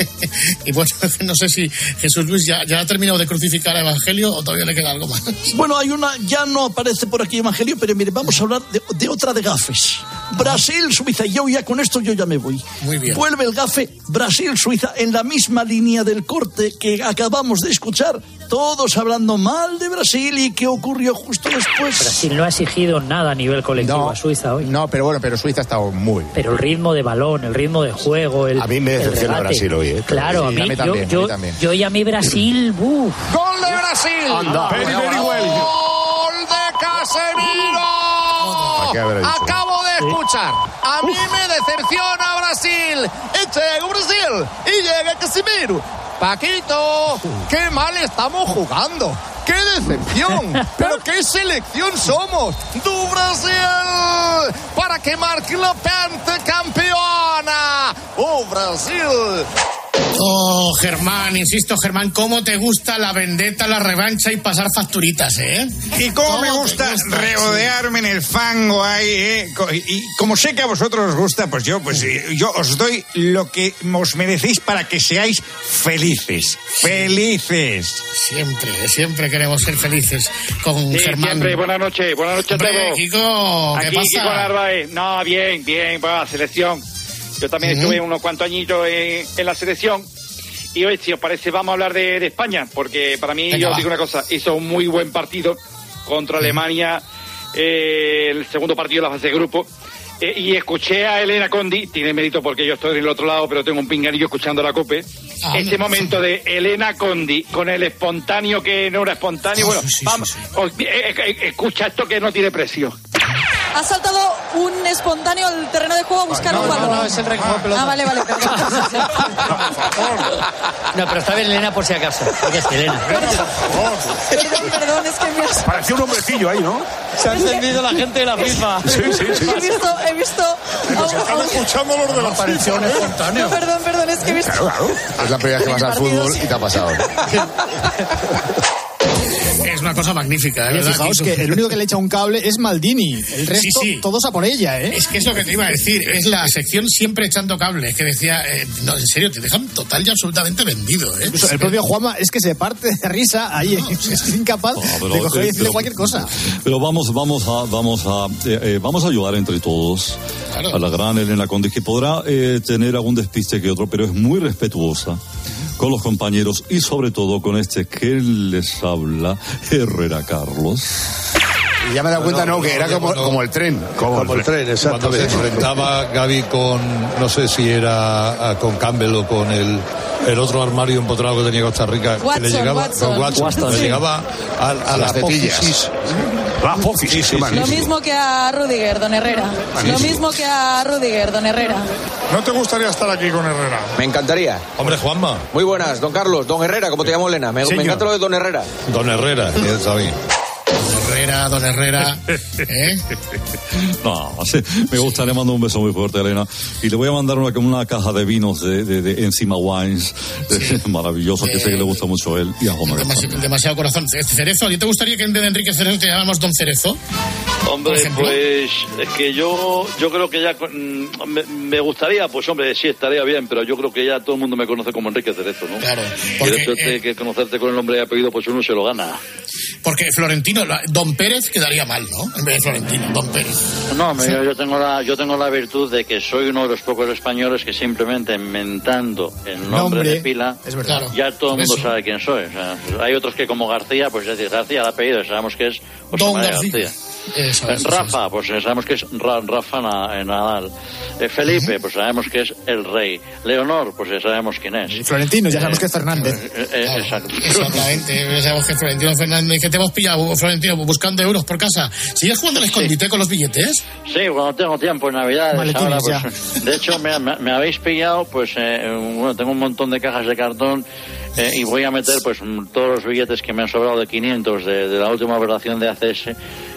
y bueno, no sé si Jesús Luis ya, ya ha terminado de crucificar a Evangelio o todavía le queda algo más. Bueno, hay una, ya no aparece por aquí Evangelio, pero mire, vamos a hablar de, de otra de gafes. Brasil, Suiza. Y yo ya con esto yo ya me voy. Muy bien. Vuelve el gafe Brasil, Suiza en la misma línea del corte que acabamos de escuchar. Todos hablando mal de Brasil y qué ocurrió justo después. Brasil no ha exigido nada a nivel colectivo a Suiza hoy. No, pero bueno, pero Suiza ha estado muy bien. Pero el ritmo de balón, el ritmo de juego, el. A mí me decepciona. Brasil hoy, ¿eh? Claro, Sí, a mí, a mí yo, también, a yo, mí también. yo y a mí Brasil, ¡buf! ¡Gol de Brasil! Anda. Very, very well. ¡Gol de Casemiro! Acabo escuchar. A mí me decepciona Brasil. Y llega Brasil. Y llega Casemiro. Paquito, qué mal estamos jugando. ¡Qué decepción! ¡Pero qué selección somos! ¡Du Brasil! ¡Para que marque la pentacampeona! ¡Oh, Brasil! Oh, Germán, insisto, Germán, ¿cómo te gusta la vendetta, la revancha y pasar facturitas, eh? Y cómo me gusta gusta? regodearme en el fango ahí, ¿eh? Y como sé que a vosotros os gusta, pues yo, pues eh, yo os doy lo que os merecéis para que seáis felices. Felices. Siempre, siempre queremos ser felices con Sí, Germán. siempre. Buenas noches, buenas noches a todos. Kiko, ¿qué Aquí, pasa? Kiko Narváez. No, bien, bien, para la selección. Yo también estuve unos cuantos añitos en, en la selección. Y hoy, si os parece, vamos a hablar de, de España, porque para mí, Venga, yo os digo una cosa, hizo un muy buen partido contra Alemania, eh, el segundo partido de la fase de grupo. Eh, y escuché a Elena Condi, tiene mérito porque yo estoy en el otro lado, pero tengo un pinganillo escuchando la COPE. Ah, Ese no. momento de Elena Condi con el espontáneo que no era espontáneo. Bueno, sí, vamos, os- eh, escucha esto que no tiene precio. Ha saltado un espontáneo al terreno de juego a buscar un balón. Ah, vale, vale. perdón. No, pero está bien Elena por si acaso. Porque es Elena. Perdón, perdón, es que me has- Parecía un hombrecillo ahí, ¿no? Se ha encendido la gente de la FIFA. Sí, sí, sí. he visto, he visto. a un- escuchando los de la Apareció un espontáneo. No, perdón, perdón, es que he visto. Claro, claro. Es la primera vez que vas al fútbol y te ha pasado. Una cosa magnífica. Oye, ¿verdad, fijaos que el único que le echa un cable es Maldini. El resto, Sí, sí. todos a por ella, ¿eh? Es que es lo que te iba a decir, es la sección siempre echando cables, que decía, eh, no, en serio, te dejan total y absolutamente vendido, ¿eh? Incluso el propio Juanma es que se parte de risa ahí, es incapaz pero, de coger y eh, decirle pero- cualquier cosa. Pero vamos, vamos a, vamos a, eh, eh, vamos a ayudar entre todos a la gran Elena Conde, que podrá eh, tener algún despiste que otro, pero es muy respetuosa con los compañeros y sobre todo con este que les habla, Herrera Carlos. Y ya me he dado cuenta, no, que era como, como el tren. Como, el tren, Cuando se enfrentaba Gaby con, no sé si era ah, con Campbell o con el, el otro armario empotrado que tenía Costa Rica, que le Watson, llegaba, Watson. con Watson, Watson, le sí. llegaba a, a la Las apófisis. Lo mismo que a Rudiger, don Herrera. Lo mismo que a Rudiger, don Herrera. ¿No te gustaría estar aquí con Herrera? Me encantaría. Hombre, Juanma. Muy buenas, don Carlos, don Herrera, como te llamo Elena. Me, me encanta lo de don Herrera. Don Herrera, ya está bien. Don Herrera, don Herrera, ¿eh? No, sí, me gusta, le mando un beso muy fuerte a Elena. Y le voy a mandar una, una caja de vinos de, de, de Encima Wines, maravilloso, que sé que le gusta mucho a él y a Homer. Demasiado, demasiado corazón. Cerezo, ¿a ti te gustaría que en vez de Enrique Cerezo te llamamos Don Cerezo? Hombre, pues es que yo yo creo que ya mm, me, me gustaría, pues hombre, sí estaría bien, pero yo creo que ya todo el mundo me conoce como Enrique Cerezo, ¿no? Claro, Y porque, el hecho de que conocerte con el nombre y apellido, pues uno se lo gana. Porque Florentino, la- Don Pérez quedaría mal, ¿no? En vez de Florentino, Don Pérez. No, hombre, yo, yo tengo la yo tengo la virtud de que soy uno de los pocos españoles que simplemente inventando el nombre, Nombre, de pila, es verdad. Claro, ya todo el mundo sabe quién soy. O sea, hay otros que como García, pues es decir, García el apellido, sabemos que es José Don María García. García. Eso es, Rafa, pues eh, sabemos que es Ra- Rafa eh, Nadal. Eh, Felipe, pues sabemos que es el rey. Leonor, pues ya sabemos quién es. Y Florentino, ya sabemos que es Fernández. Eh, exacto. Exactamente, ya sabemos que Florentino Fernández, que te hemos pillado, Florentino, buscando euros por casa. ¿Sigues jugando al escondite con los billetes? Sí, cuando tengo tiempo en Navidad. Maletines, de hecho, me, me- me habéis pillado, pues, eh, bueno, tengo un montón de cajas de cartón eh, y voy a meter, pues, todos los billetes que me han sobrado de 500 de, de la última operación de ACS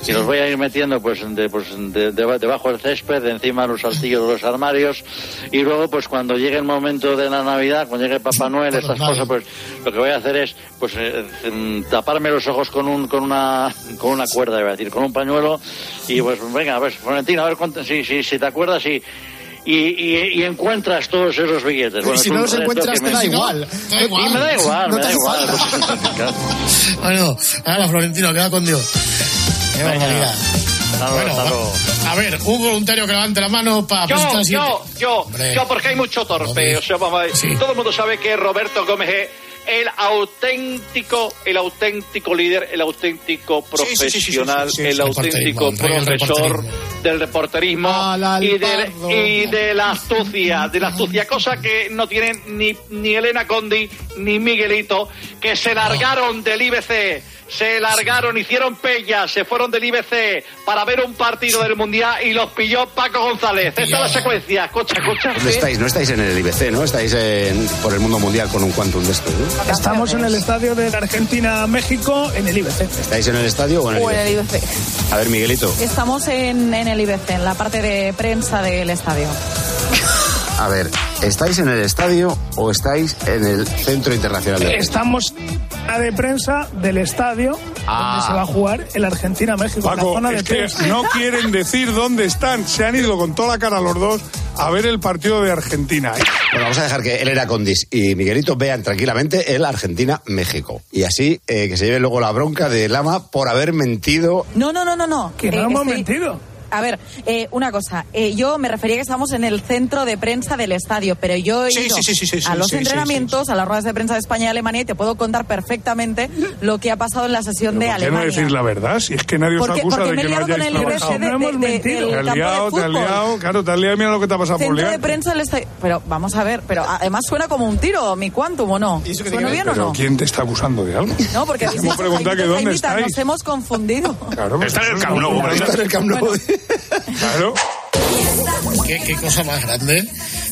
y los voy a ir metiendo, pues, de, pues de- de- debajo del césped, de encima de los saltillos de los armarios y luego, pues, cuando llegue el momento de la Navidad, cuando llegue Papá Noel, estas cosas, pues, lo que voy a hacer es, pues, eh, taparme los ojos con un, con una, con una cuerda, iba a decir, con un pañuelo y, pues, venga, a ver, Florentino, a ver si, si, si te acuerdas y, y, y, y encuentras todos esos billetes. Y es si no los encuentras, te me- igual. Da igual. Y me da igual, No me da igual. pues. Bueno, ahora Florentino, queda con Dios. Qué Venga. barbaridad. Hasta luego, Bueno, hasta luego. a ver, un voluntario que levante la mano para Yo, presentar yo, yo, yo, porque hay mucho torpe. O sea, vamos a ver, Todo el mundo sabe que Roberto Gómez es el auténtico, el auténtico líder, el auténtico profesional, el auténtico profesor del reporterismo y de, y de la astucia, de la astucia, cosa que no tienen ni, ni Elena Condi ni Miguelito, que se largaron del IBC. Se largaron, hicieron pellas, se fueron del IBC para ver un partido del Mundial y los pilló Paco González. Esta es la secuencia. Escucha, escucha. ¿Dónde estáis? No estáis en el IBC, ¿no? Estáis en- por el mundo mundial con un quantum de estos, ¿no? Estamos en el estadio de la Argentina-México en el IBC. ¿Estáis en el estadio o en el O en el IBC? IBC. A ver, Miguelito. Estamos en, en el IBC, en la parte de prensa del estadio. A ver, ¿estáis en el estadio o estáis en el Centro Internacional de Estamos en la de prensa del estadio Ah. donde se va a jugar el Argentina-México. la Paco, zona de es que no quieren decir dónde están. Se han ido con toda la cara los dos a ver el partido de Argentina. ¿eh? Bueno, vamos a dejar que Elena Condis y Miguelito vean tranquilamente el Argentina-México. Y así eh, que se lleve luego la bronca de Lama por haber mentido. No, no, no, no, no. Que no hemos mentido. A ver, eh, una cosa. eh, yo me refería que estamos en el centro de prensa del estadio, pero yo he Sí, ido sí, sí, sí, sí, a sí, los sí, sí, entrenamientos, a las ruedas de prensa de España y Alemania y te puedo contar perfectamente lo que ha pasado en la sesión de ¿Por qué no Alemania. decir la verdad? Si es que nadie os Porque- acusa porque de que no hayáis el trabajado. de- de- No de- mentido. del Te has de liado, te has liado. Claro, te has liado. Mira lo que te ha pasado por Centro liar. de prensa del estadio. Pero vamos a ver, pero además suena como un tiro, mi quantum o no. ¿Suena bien o Pero no? ¿quién te está acusando de algo? No, porque Hemos preguntado que dónde estáis. nos hemos confundido. Claro, Está en el Camp Nou, Está en el Camp Nou. Claro. ¿Qué, qué cosa más grande.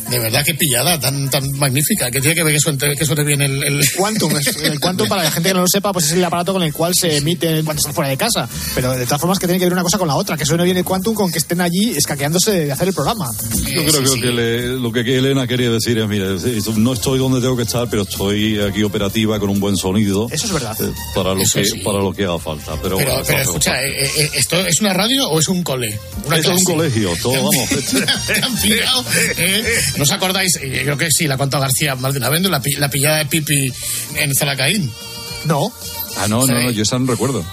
De verdad, qué pillada tan, tan magnífica. Que tiene que ver que suene, que suene bien el, el... Quantum, es- el Quantum, para la gente que no lo sepa, pues es el aparato con el cual se emite cuando estás fuera de casa. Pero de todas formas que tiene que ver una cosa con la otra, que suene bien el Quantum con que estén allí escaqueándose de hacer el programa. Yo creo que, que le- lo que Elena quería decir es, mira, no estoy donde tengo que estar, pero estoy aquí operativa con un buen sonido. Eso es verdad. eh, para lo Eso que sí. para lo que haga falta. Pero, Pero, bueno, pero escucha, eh, eh, ¿esto es una radio o es un cole? Una es un colegio, todo, ¿Te han- vamos. ¿No os acordáis? Eh, Creo que sí, la ha contado García más de una vez, ¿no? la, la pillada de Pipi en Zalacaín. No. Ah, no, no, no, yo esa no recuerdo.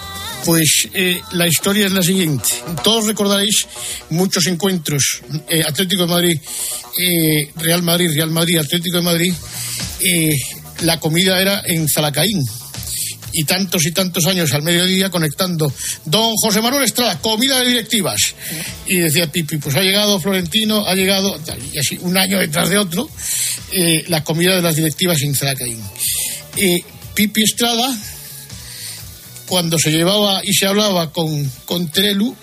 Pues eh, la historia es la siguiente. Todos recordaréis muchos encuentros. eh, Atlético de Madrid, eh, Real Madrid, Real Madrid, Atlético de Madrid. eh, la comida era en Zalacaín. Y tantos y tantos años al mediodía conectando. Don José Manuel Estrada, comida de directivas. Y decía Pipi, pues ha llegado Florentino, ha llegado, y así, un año detrás de otro, eh, la comida de las directivas en Zalacaín. Eh, Pipi Estrada, cuando se llevaba y se hablaba con, con Terelu,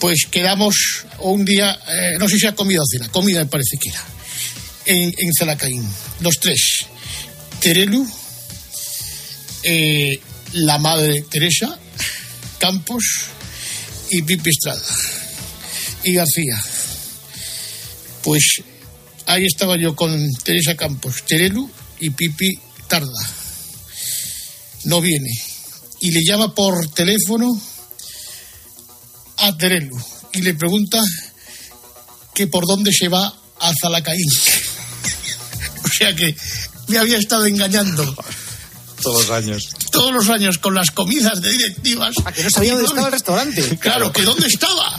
pues quedamos un día, eh, no sé si ha comido o cena, comida me parece que era, en, en Zalacaín, los tres. Terelu, eh, la madre Teresa, Campos y Pipi Estrada. Y García. Pues ahí estaba yo con Teresa Campos, Terelu y Pipi tarda. No viene. Y le llama por teléfono a Terelu y le pregunta que por dónde se va a Zalacaín. o sea que me había estado engañando Todos los años. todos los años con las comidas de directivas. que no sabía dónde estaba el restaurante. Claro, que dónde estaba.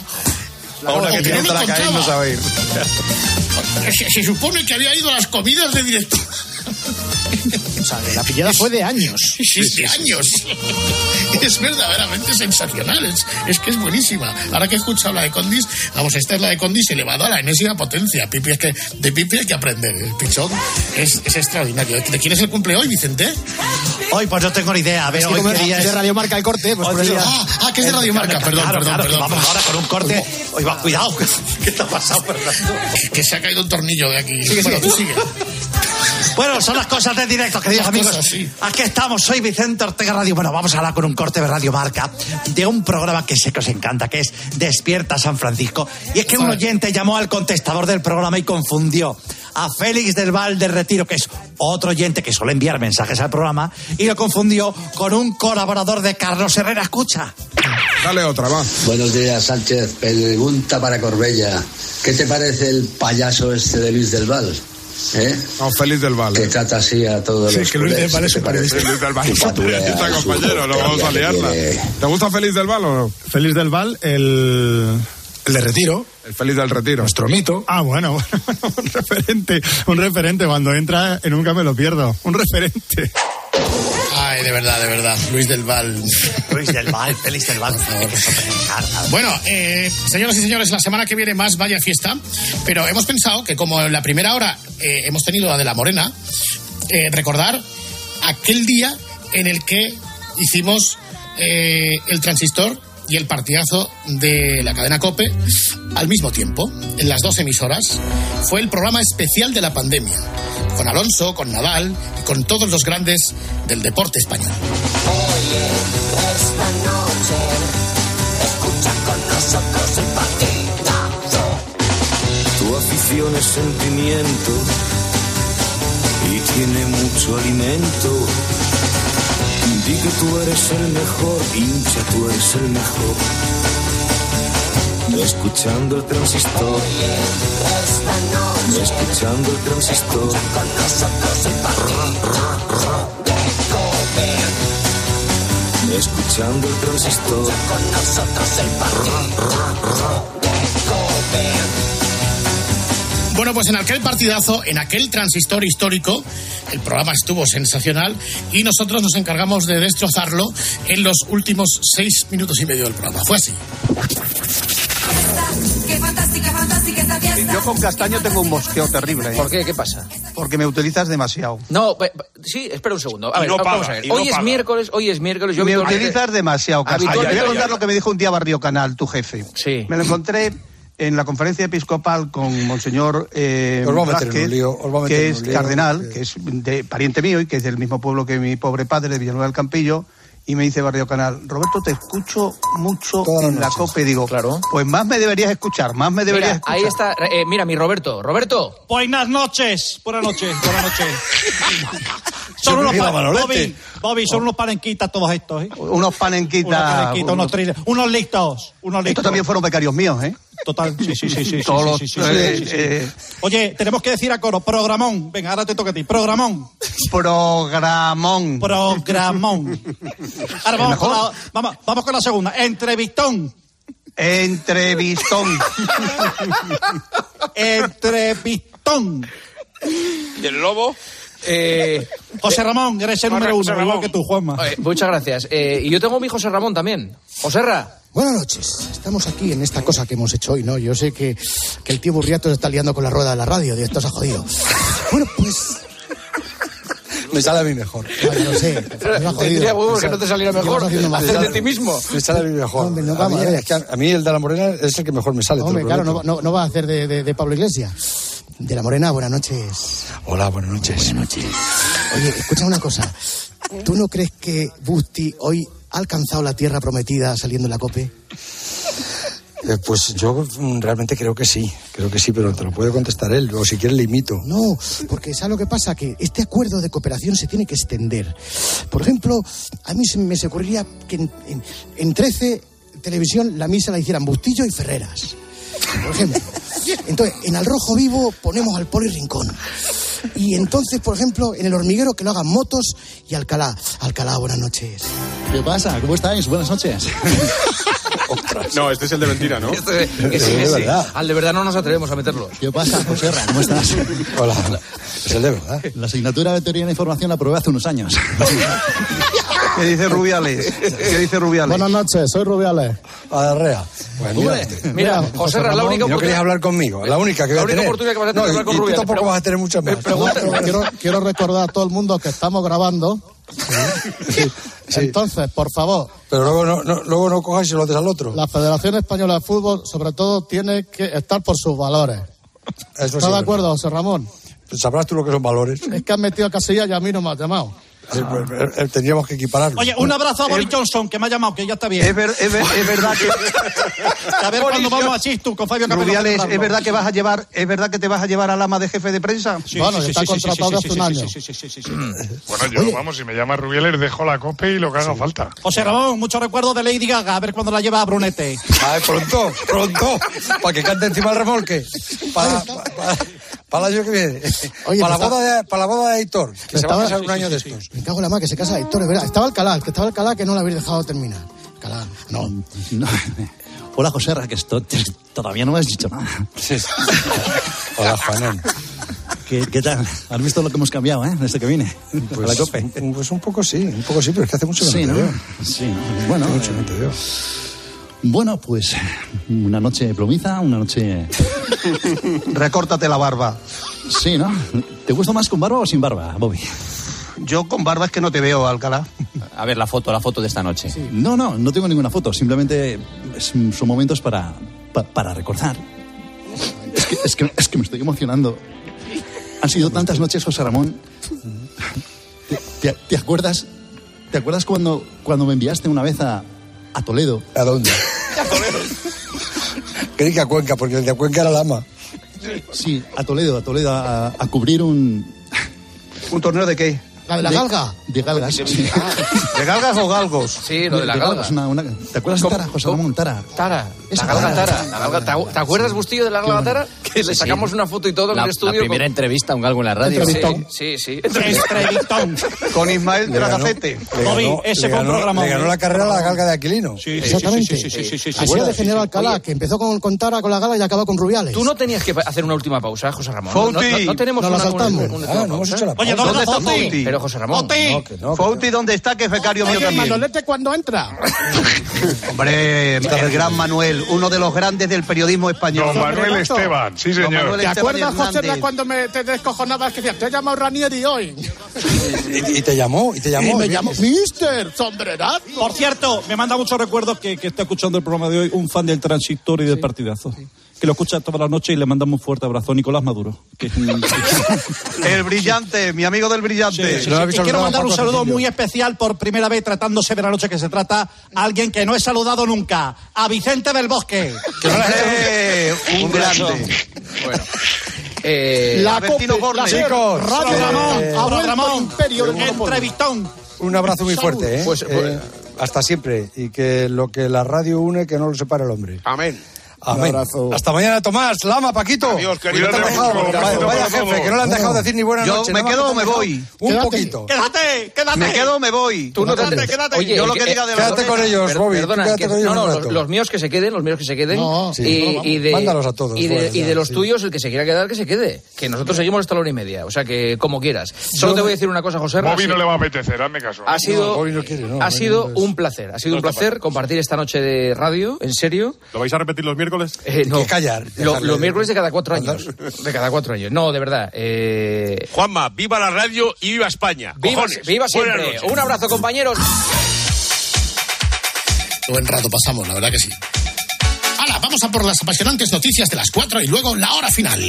Ahora que que tiene no Zalacaín no sabe ir. Se, se supone que había ido a las comidas de directivas. O sea, la pillada fue de años. Sí, de años. Es verdaderamente sensacional. Es, es que es buenísima. Ahora que he escuchado la de Condis, vamos, esta es la de Condis elevado a la enésima potencia. Pipi es que, de Pipi hay que aprender. El pichón es, es extraordinario. ¿De quién es el cumple hoy, Vicente? Hoy, pues no tengo ni idea. A ver, Es que hoy qué día es de. Radio Marca el corte, pues por eso. Ah, ah, que es de Radio Marca. Perdón, claro, perdón, claro, que perdón. vamos ahora con un corte. Hoy va, cuidado. ¿Qué te ha pasado, Fernando? Que se ha caído un tornillo de aquí. Sigue, bueno, sigue. tú sigue. Bueno, son las cosas de directo, queridos Las amigos. cosas, sí. Aquí estamos, soy Vicente Ortega Radio. Bueno, vamos a hablar con un corte de Radio Marca de un programa que sé que os encanta, que es Despierta San Francisco. Y es que un oyente llamó al contestador del programa y confundió a Félix del Val del Retiro, que es otro oyente que suele enviar mensajes al programa, y lo confundió con un colaborador de Carlos Herrera Escucha. Dale otra, va. Buenos días, Sánchez. Pregunta para Corbella. ¿Qué te parece el payaso este de Luis del Val? ¿Eh? No, Félix del Val. Que trata así a todos Sí, los que Luis del culés. Val ¿Qué es te un parece? periodista. Luis del Val es un periodista, compañero, no vamos a liarla. ¿Te gusta Félix del Val o no? Félix del Val, el, el de Retiro. El Félix del Retiro. Nuestro mito. Ah, bueno, un referente, un referente. Cuando entra, en nunca me lo pierdo. Un referente. Ay, de verdad, de verdad. Luis del Val. Luis del Val, Félix del Val. me encanta. Bueno, eh, señoras y señores, la semana que viene más vaya fiesta, pero hemos pensado que como en la primera hora eh, hemos tenido a de la Morena, eh, recordar aquel día en el que hicimos eh, el transistor y el partidazo de la cadena Cope al mismo tiempo, en las dos emisoras. Fue el programa especial de la pandemia, con Alonso, con Nadal y con todos los grandes del deporte español. Esta noche, escucha con nosotros el partidazo. Tu afición es sentimiento y tiene mucho alimento. Di que tú eres el mejor, hincha, tú eres el mejor. Escuchando el transistor, escuchando el transistor. con nosotros el. Escuchando el transistor, Con nosotros el. Bueno, pues en aquel partidazo, en aquel transistor histórico, el programa estuvo sensacional y nosotros nos encargamos de destrozarlo en los últimos seis minutos y medio del programa. Fue así. Yo con Castaño tengo un mosqueo terrible. ¿eh? ¿Por qué? ¿Qué pasa? Porque me utilizas demasiado. No, sí, espera un segundo. A ver, no vamos a ver. no Hoy es paga. miércoles, hoy es miércoles. Yo me utilizas demasiado, Castaño. Te voy a contar lo que me dijo un día Barrio Canal, tu jefe. Sí. Me lo encontré en la conferencia episcopal con Monseñor eh, lío, que es lío, cardenal, que es de, pariente mío y que es del mismo pueblo que mi pobre padre, de Villanueva del Campillo, y me dice Barrio Canal, Roberto, te escucho mucho en la COPE. Digo, pues más me deberías escuchar, más me deberías Mira, ahí escuchar. está, eh, mira, mi Roberto. Roberto. Buenas noches, buenas noches, buenas noches. Son unos. Bobby, Bobby, son unos panenquitas todos estos, ¿eh? Unos panenquitas. Unos panenquitas, unos, unos- unos listos, unos listos. Estos también fueron becarios míos, ¿eh? Total, sí, sí, sí, sí. sí, Todos sí, sí, sí, eh, Oye, tenemos que decir a coro, programón. Venga, ahora te toca a ti, programón. Programón. Programón. Ahora vamos con, la, vamos, vamos con la segunda. Entrevistón. Entrevistón. Entrevistón. ¿Y el lobo? Eh, José Ramón, eres el número José uno, igual Ramón. que tú, Juanma. eh, muchas gracias. Eh, y yo tengo a mi José Ramón también. Joserra. Buenas noches. Estamos aquí en esta cosa que hemos hecho hoy, ¿no? Yo sé que, que el tío Burriato se está liando con la rueda de la radio, de esto se ha jodido. Bueno, pues. Me sale a mí mejor. Lo sé. jodido. Tendría huevos que no. Hacer de ti mismo. Me sale a mí mejor. Hombre, no, a, mí, a ver. es que a, a mí el de la morena es el que mejor me sale. Hombre, claro, no, no, no va a hacer de, de- de Pablo Iglesias. De la Morena, buenas noches. Hola, buenas noches. Buenas noches. Oye, escucha una cosa. ¿Tú no crees que Busti hoy ha alcanzado la tierra prometida saliendo en la COPE? Eh, pues yo mm, realmente creo que sí, creo que sí, pero te lo puede contestar él, o si quieres le imito. No, porque ¿sabes lo que pasa? Que este acuerdo de cooperación se tiene que extender. Por ejemplo, a mí se me se ocurriría que en, en- en 13 televisión la misa la hicieran Bustillo y Ferreras. Por ejemplo. Entonces, en Al Rojo Vivo ponemos al Poli Rincón. Y entonces, por ejemplo, en El Hormiguero que lo hagan Motos y Alcalá. Alcalá, buenas noches. ¿Qué pasa? ¿Cómo estáis? Buenas noches. No, este es el de mentira, ¿no? Este- que sí, que sí. Al de verdad no nos atrevemos a meterlo. ¿Qué pasa, José Ra? ¿Cómo estás? Hola, es el de verdad. La asignatura de teoría de la información la aprobé hace unos años. ¿Qué dice Rubiales? ¿Qué dice Rubiales? Buenas noches, soy Rubiales. Adarrea. Pues mira, mira, José Ra, la Ramón, única y no querías oportunidad- hablar conmigo, la única que voy a tener. oportunidad que vas a tener No, hablar con y tú Rubiales, tampoco pero- vas a tener muchas más. quiero, quiero recordar a todo el mundo que estamos grabando. Entonces, por favor, Pero luego no, no- luego no cojas y se lo haces al otro. la Federación Española de Fútbol, sobre todo, tiene que estar por sus valores. Eso ¿Estás sí, de acuerdo, José Ramón? Pues Sabrás tú lo que son valores. Es que has metido a Casillas y a mí no me has llamado. Eh, pues, eh, eh, Tendríamos que equipararlo. Oye, un abrazo a Boris Johnson, que me ha llamado, que ya está bien. Es, ver- es ver- es verdad que A ver cuándo vamos a Chistu con Fabio Capello. Rubiales, es verdad que vas a llevar, es verdad que te vas a llevar al ama de jefe de prensa. bueno, ya está contratado hace un año. Bueno, yo, vamos, si me llama Rubieles, dejo la cope y lo que haga falta. José Ramón, mucho recuerdo de Lady Gaga, a ver cuándo la lleva a Brunete. Ay, pronto, pronto, para que cante encima el remolque. Para, para, el año que viene. Oye, para, la está- boda de, para la boda de Aitor, que se va Estaba- a casar un sí, año sí, de sí, estos. Me cago en la mar que se casa la historia, ¿verdad? Estaba Alcalá, el que estaba Alcalá que no lo habéis dejado terminar. Alcalá, no. No. Hola, José Ra, que esto, todavía no me has dicho nada. Hola, Juanón. ¿Qué, ¿Qué tal? ¿Has visto lo que hemos cambiado, eh? Desde que vine. a la Pues, COPE. un- pues un poco sí, un poco sí, pero es que hace mucho que Sí, no ¿no? te veo. Sí, ¿no? Bueno, Hace mucho que no te veo. Bueno, pues una noche plomiza, una noche... Recórtate la barba. Sí, ¿no? ¿Te gusta más con barba o sin barba, Bobby? Yo con barba es que no te veo, Alcalá. A ver la foto, la foto de esta noche. No, no, no tengo ninguna foto. Simplemente son momentos para, pa- para recordar. Es que, es, que, es que me estoy emocionando. Han sido tantas noches, José Ramón. ¿Te, te- te acuerdas? ¿Te acuerdas cuando, cuando me enviaste una vez a, a Toledo? ¿A dónde? Creí que a Cuenca, porque el de Cuenca era Lama. Sí, a Toledo, a Toledo, a, a cubrir un... ¿Un torneo de qué? ¿La de la galga? De galgas. sí. ¿De galgas o galgos? Sí, lo de la galga. una- una- ¿Te acuerdas de Tara, José Ramón? Tara. Tara, Esa la galga Tara. Tara. la galga- ¿Te acu- ¿Te acuerdas, Bustillo, de la galga Tara? Que le sacamos una foto y todo en La, el la estudio. primera entrevista a un galgo en la radio. Sí, sí, sí. Entrevistón. Con Ismael ganó- Tragacete. le Bobby, ganó- ese fue un programa, Le ganó la carrera a la galga de Aquilino. Sí, Exactamente. sí, sí, sí, sí, sí, sí, Así sí. de general Alcalá, Oye. que empezó con, con Tara, con la gala y acaba con Rubiales. Tú no tenías que hacer una última pausa, José Ramón. No, no, Fouti. no- no tenemos Nos la una, una- saltamos. una última Ah, no hemos pausa. hecho la Oye, pausa. ¿dónde ¿Dónde está? Pero José Ramón. Fouti. No, que no, que Fouti, ¿dónde está? Que es becario mío también. Manolete, ¿cuándo entra? Hombre, el gran Manuel, uno de los grandes del periodismo español. Don Manuel Esteban. Sí, señor. ¿Te acuerdas, José, cuando me te descojonabas que decías, te he llamado Ranieri hoy? Y, y te llamó, y te llamó. Y me ¿eh? llamó Mister Sombrerazo. Por cierto, me manda muchos recuerdos que, que está escuchando el programa de hoy un fan del transistor y del partidazo. Que lo escucha toda la noche y le mandamos un fuerte abrazo. Nicolás Maduro. Que es un- El brillante, mi amigo del brillante. Sí, y quiero mandar un saludo muy especial por primera vez tratándose de la noche que se trata a alguien que no he saludado nunca, a Vicente del Bosque. Eh, un grande. Eh, La Albertino Cope, Borne. la Chicos, Radio eh, Ramón, eh, Ramón, imperio entrevistón. Un abrazo muy fuerte, ¿eh? Pues- Eh, pues- hasta siempre. Y que lo que la radio une, que no lo separe el hombre. Amén. Amén. Un abrazo. Hasta mañana, Tomás. Lama, Paquito. Adiós, querido. Vaya, jefe, que no le han dejado decir ni buenas Yo noches. me nada más quedo que o me voy. Un Quédate. poquito. Quédate, quédate. Me quedo o me voy. Tú no te Quédate, quédate. Oye, Yo lo que- diga de Quédate con ellos, Per- Bobby. Perdona, quédate que- con ellos no, no, los, los míos que se queden, los míos que se queden. No, sí. y, y de, Mándalos a todos Y de, fuera y ya, de los sí. tuyos, el que se quiera quedar, que se quede. Que nosotros seguimos hasta la hora y media. O sea que, como quieras. Solo te voy a decir una cosa, José. Bobby no le va a apetecer, hazme caso. Ha sido, Bobby no quiere, no, ha sido un placer. Ha sido un placer compartir esta noche de radio, en serio. ¿Lo vais a repetir los miércoles? Eh, no. que callar, Lo- los miércoles de cada cuatro años. De cada cuatro años. No, de verdad. Eh, Juanma, viva la radio y viva España. viva, viva siempre. Un abrazo, compañeros. Buen rato pasamos, la verdad que sí. ¡Hala! Vamos a por las apasionantes noticias de las 4 y luego la hora final.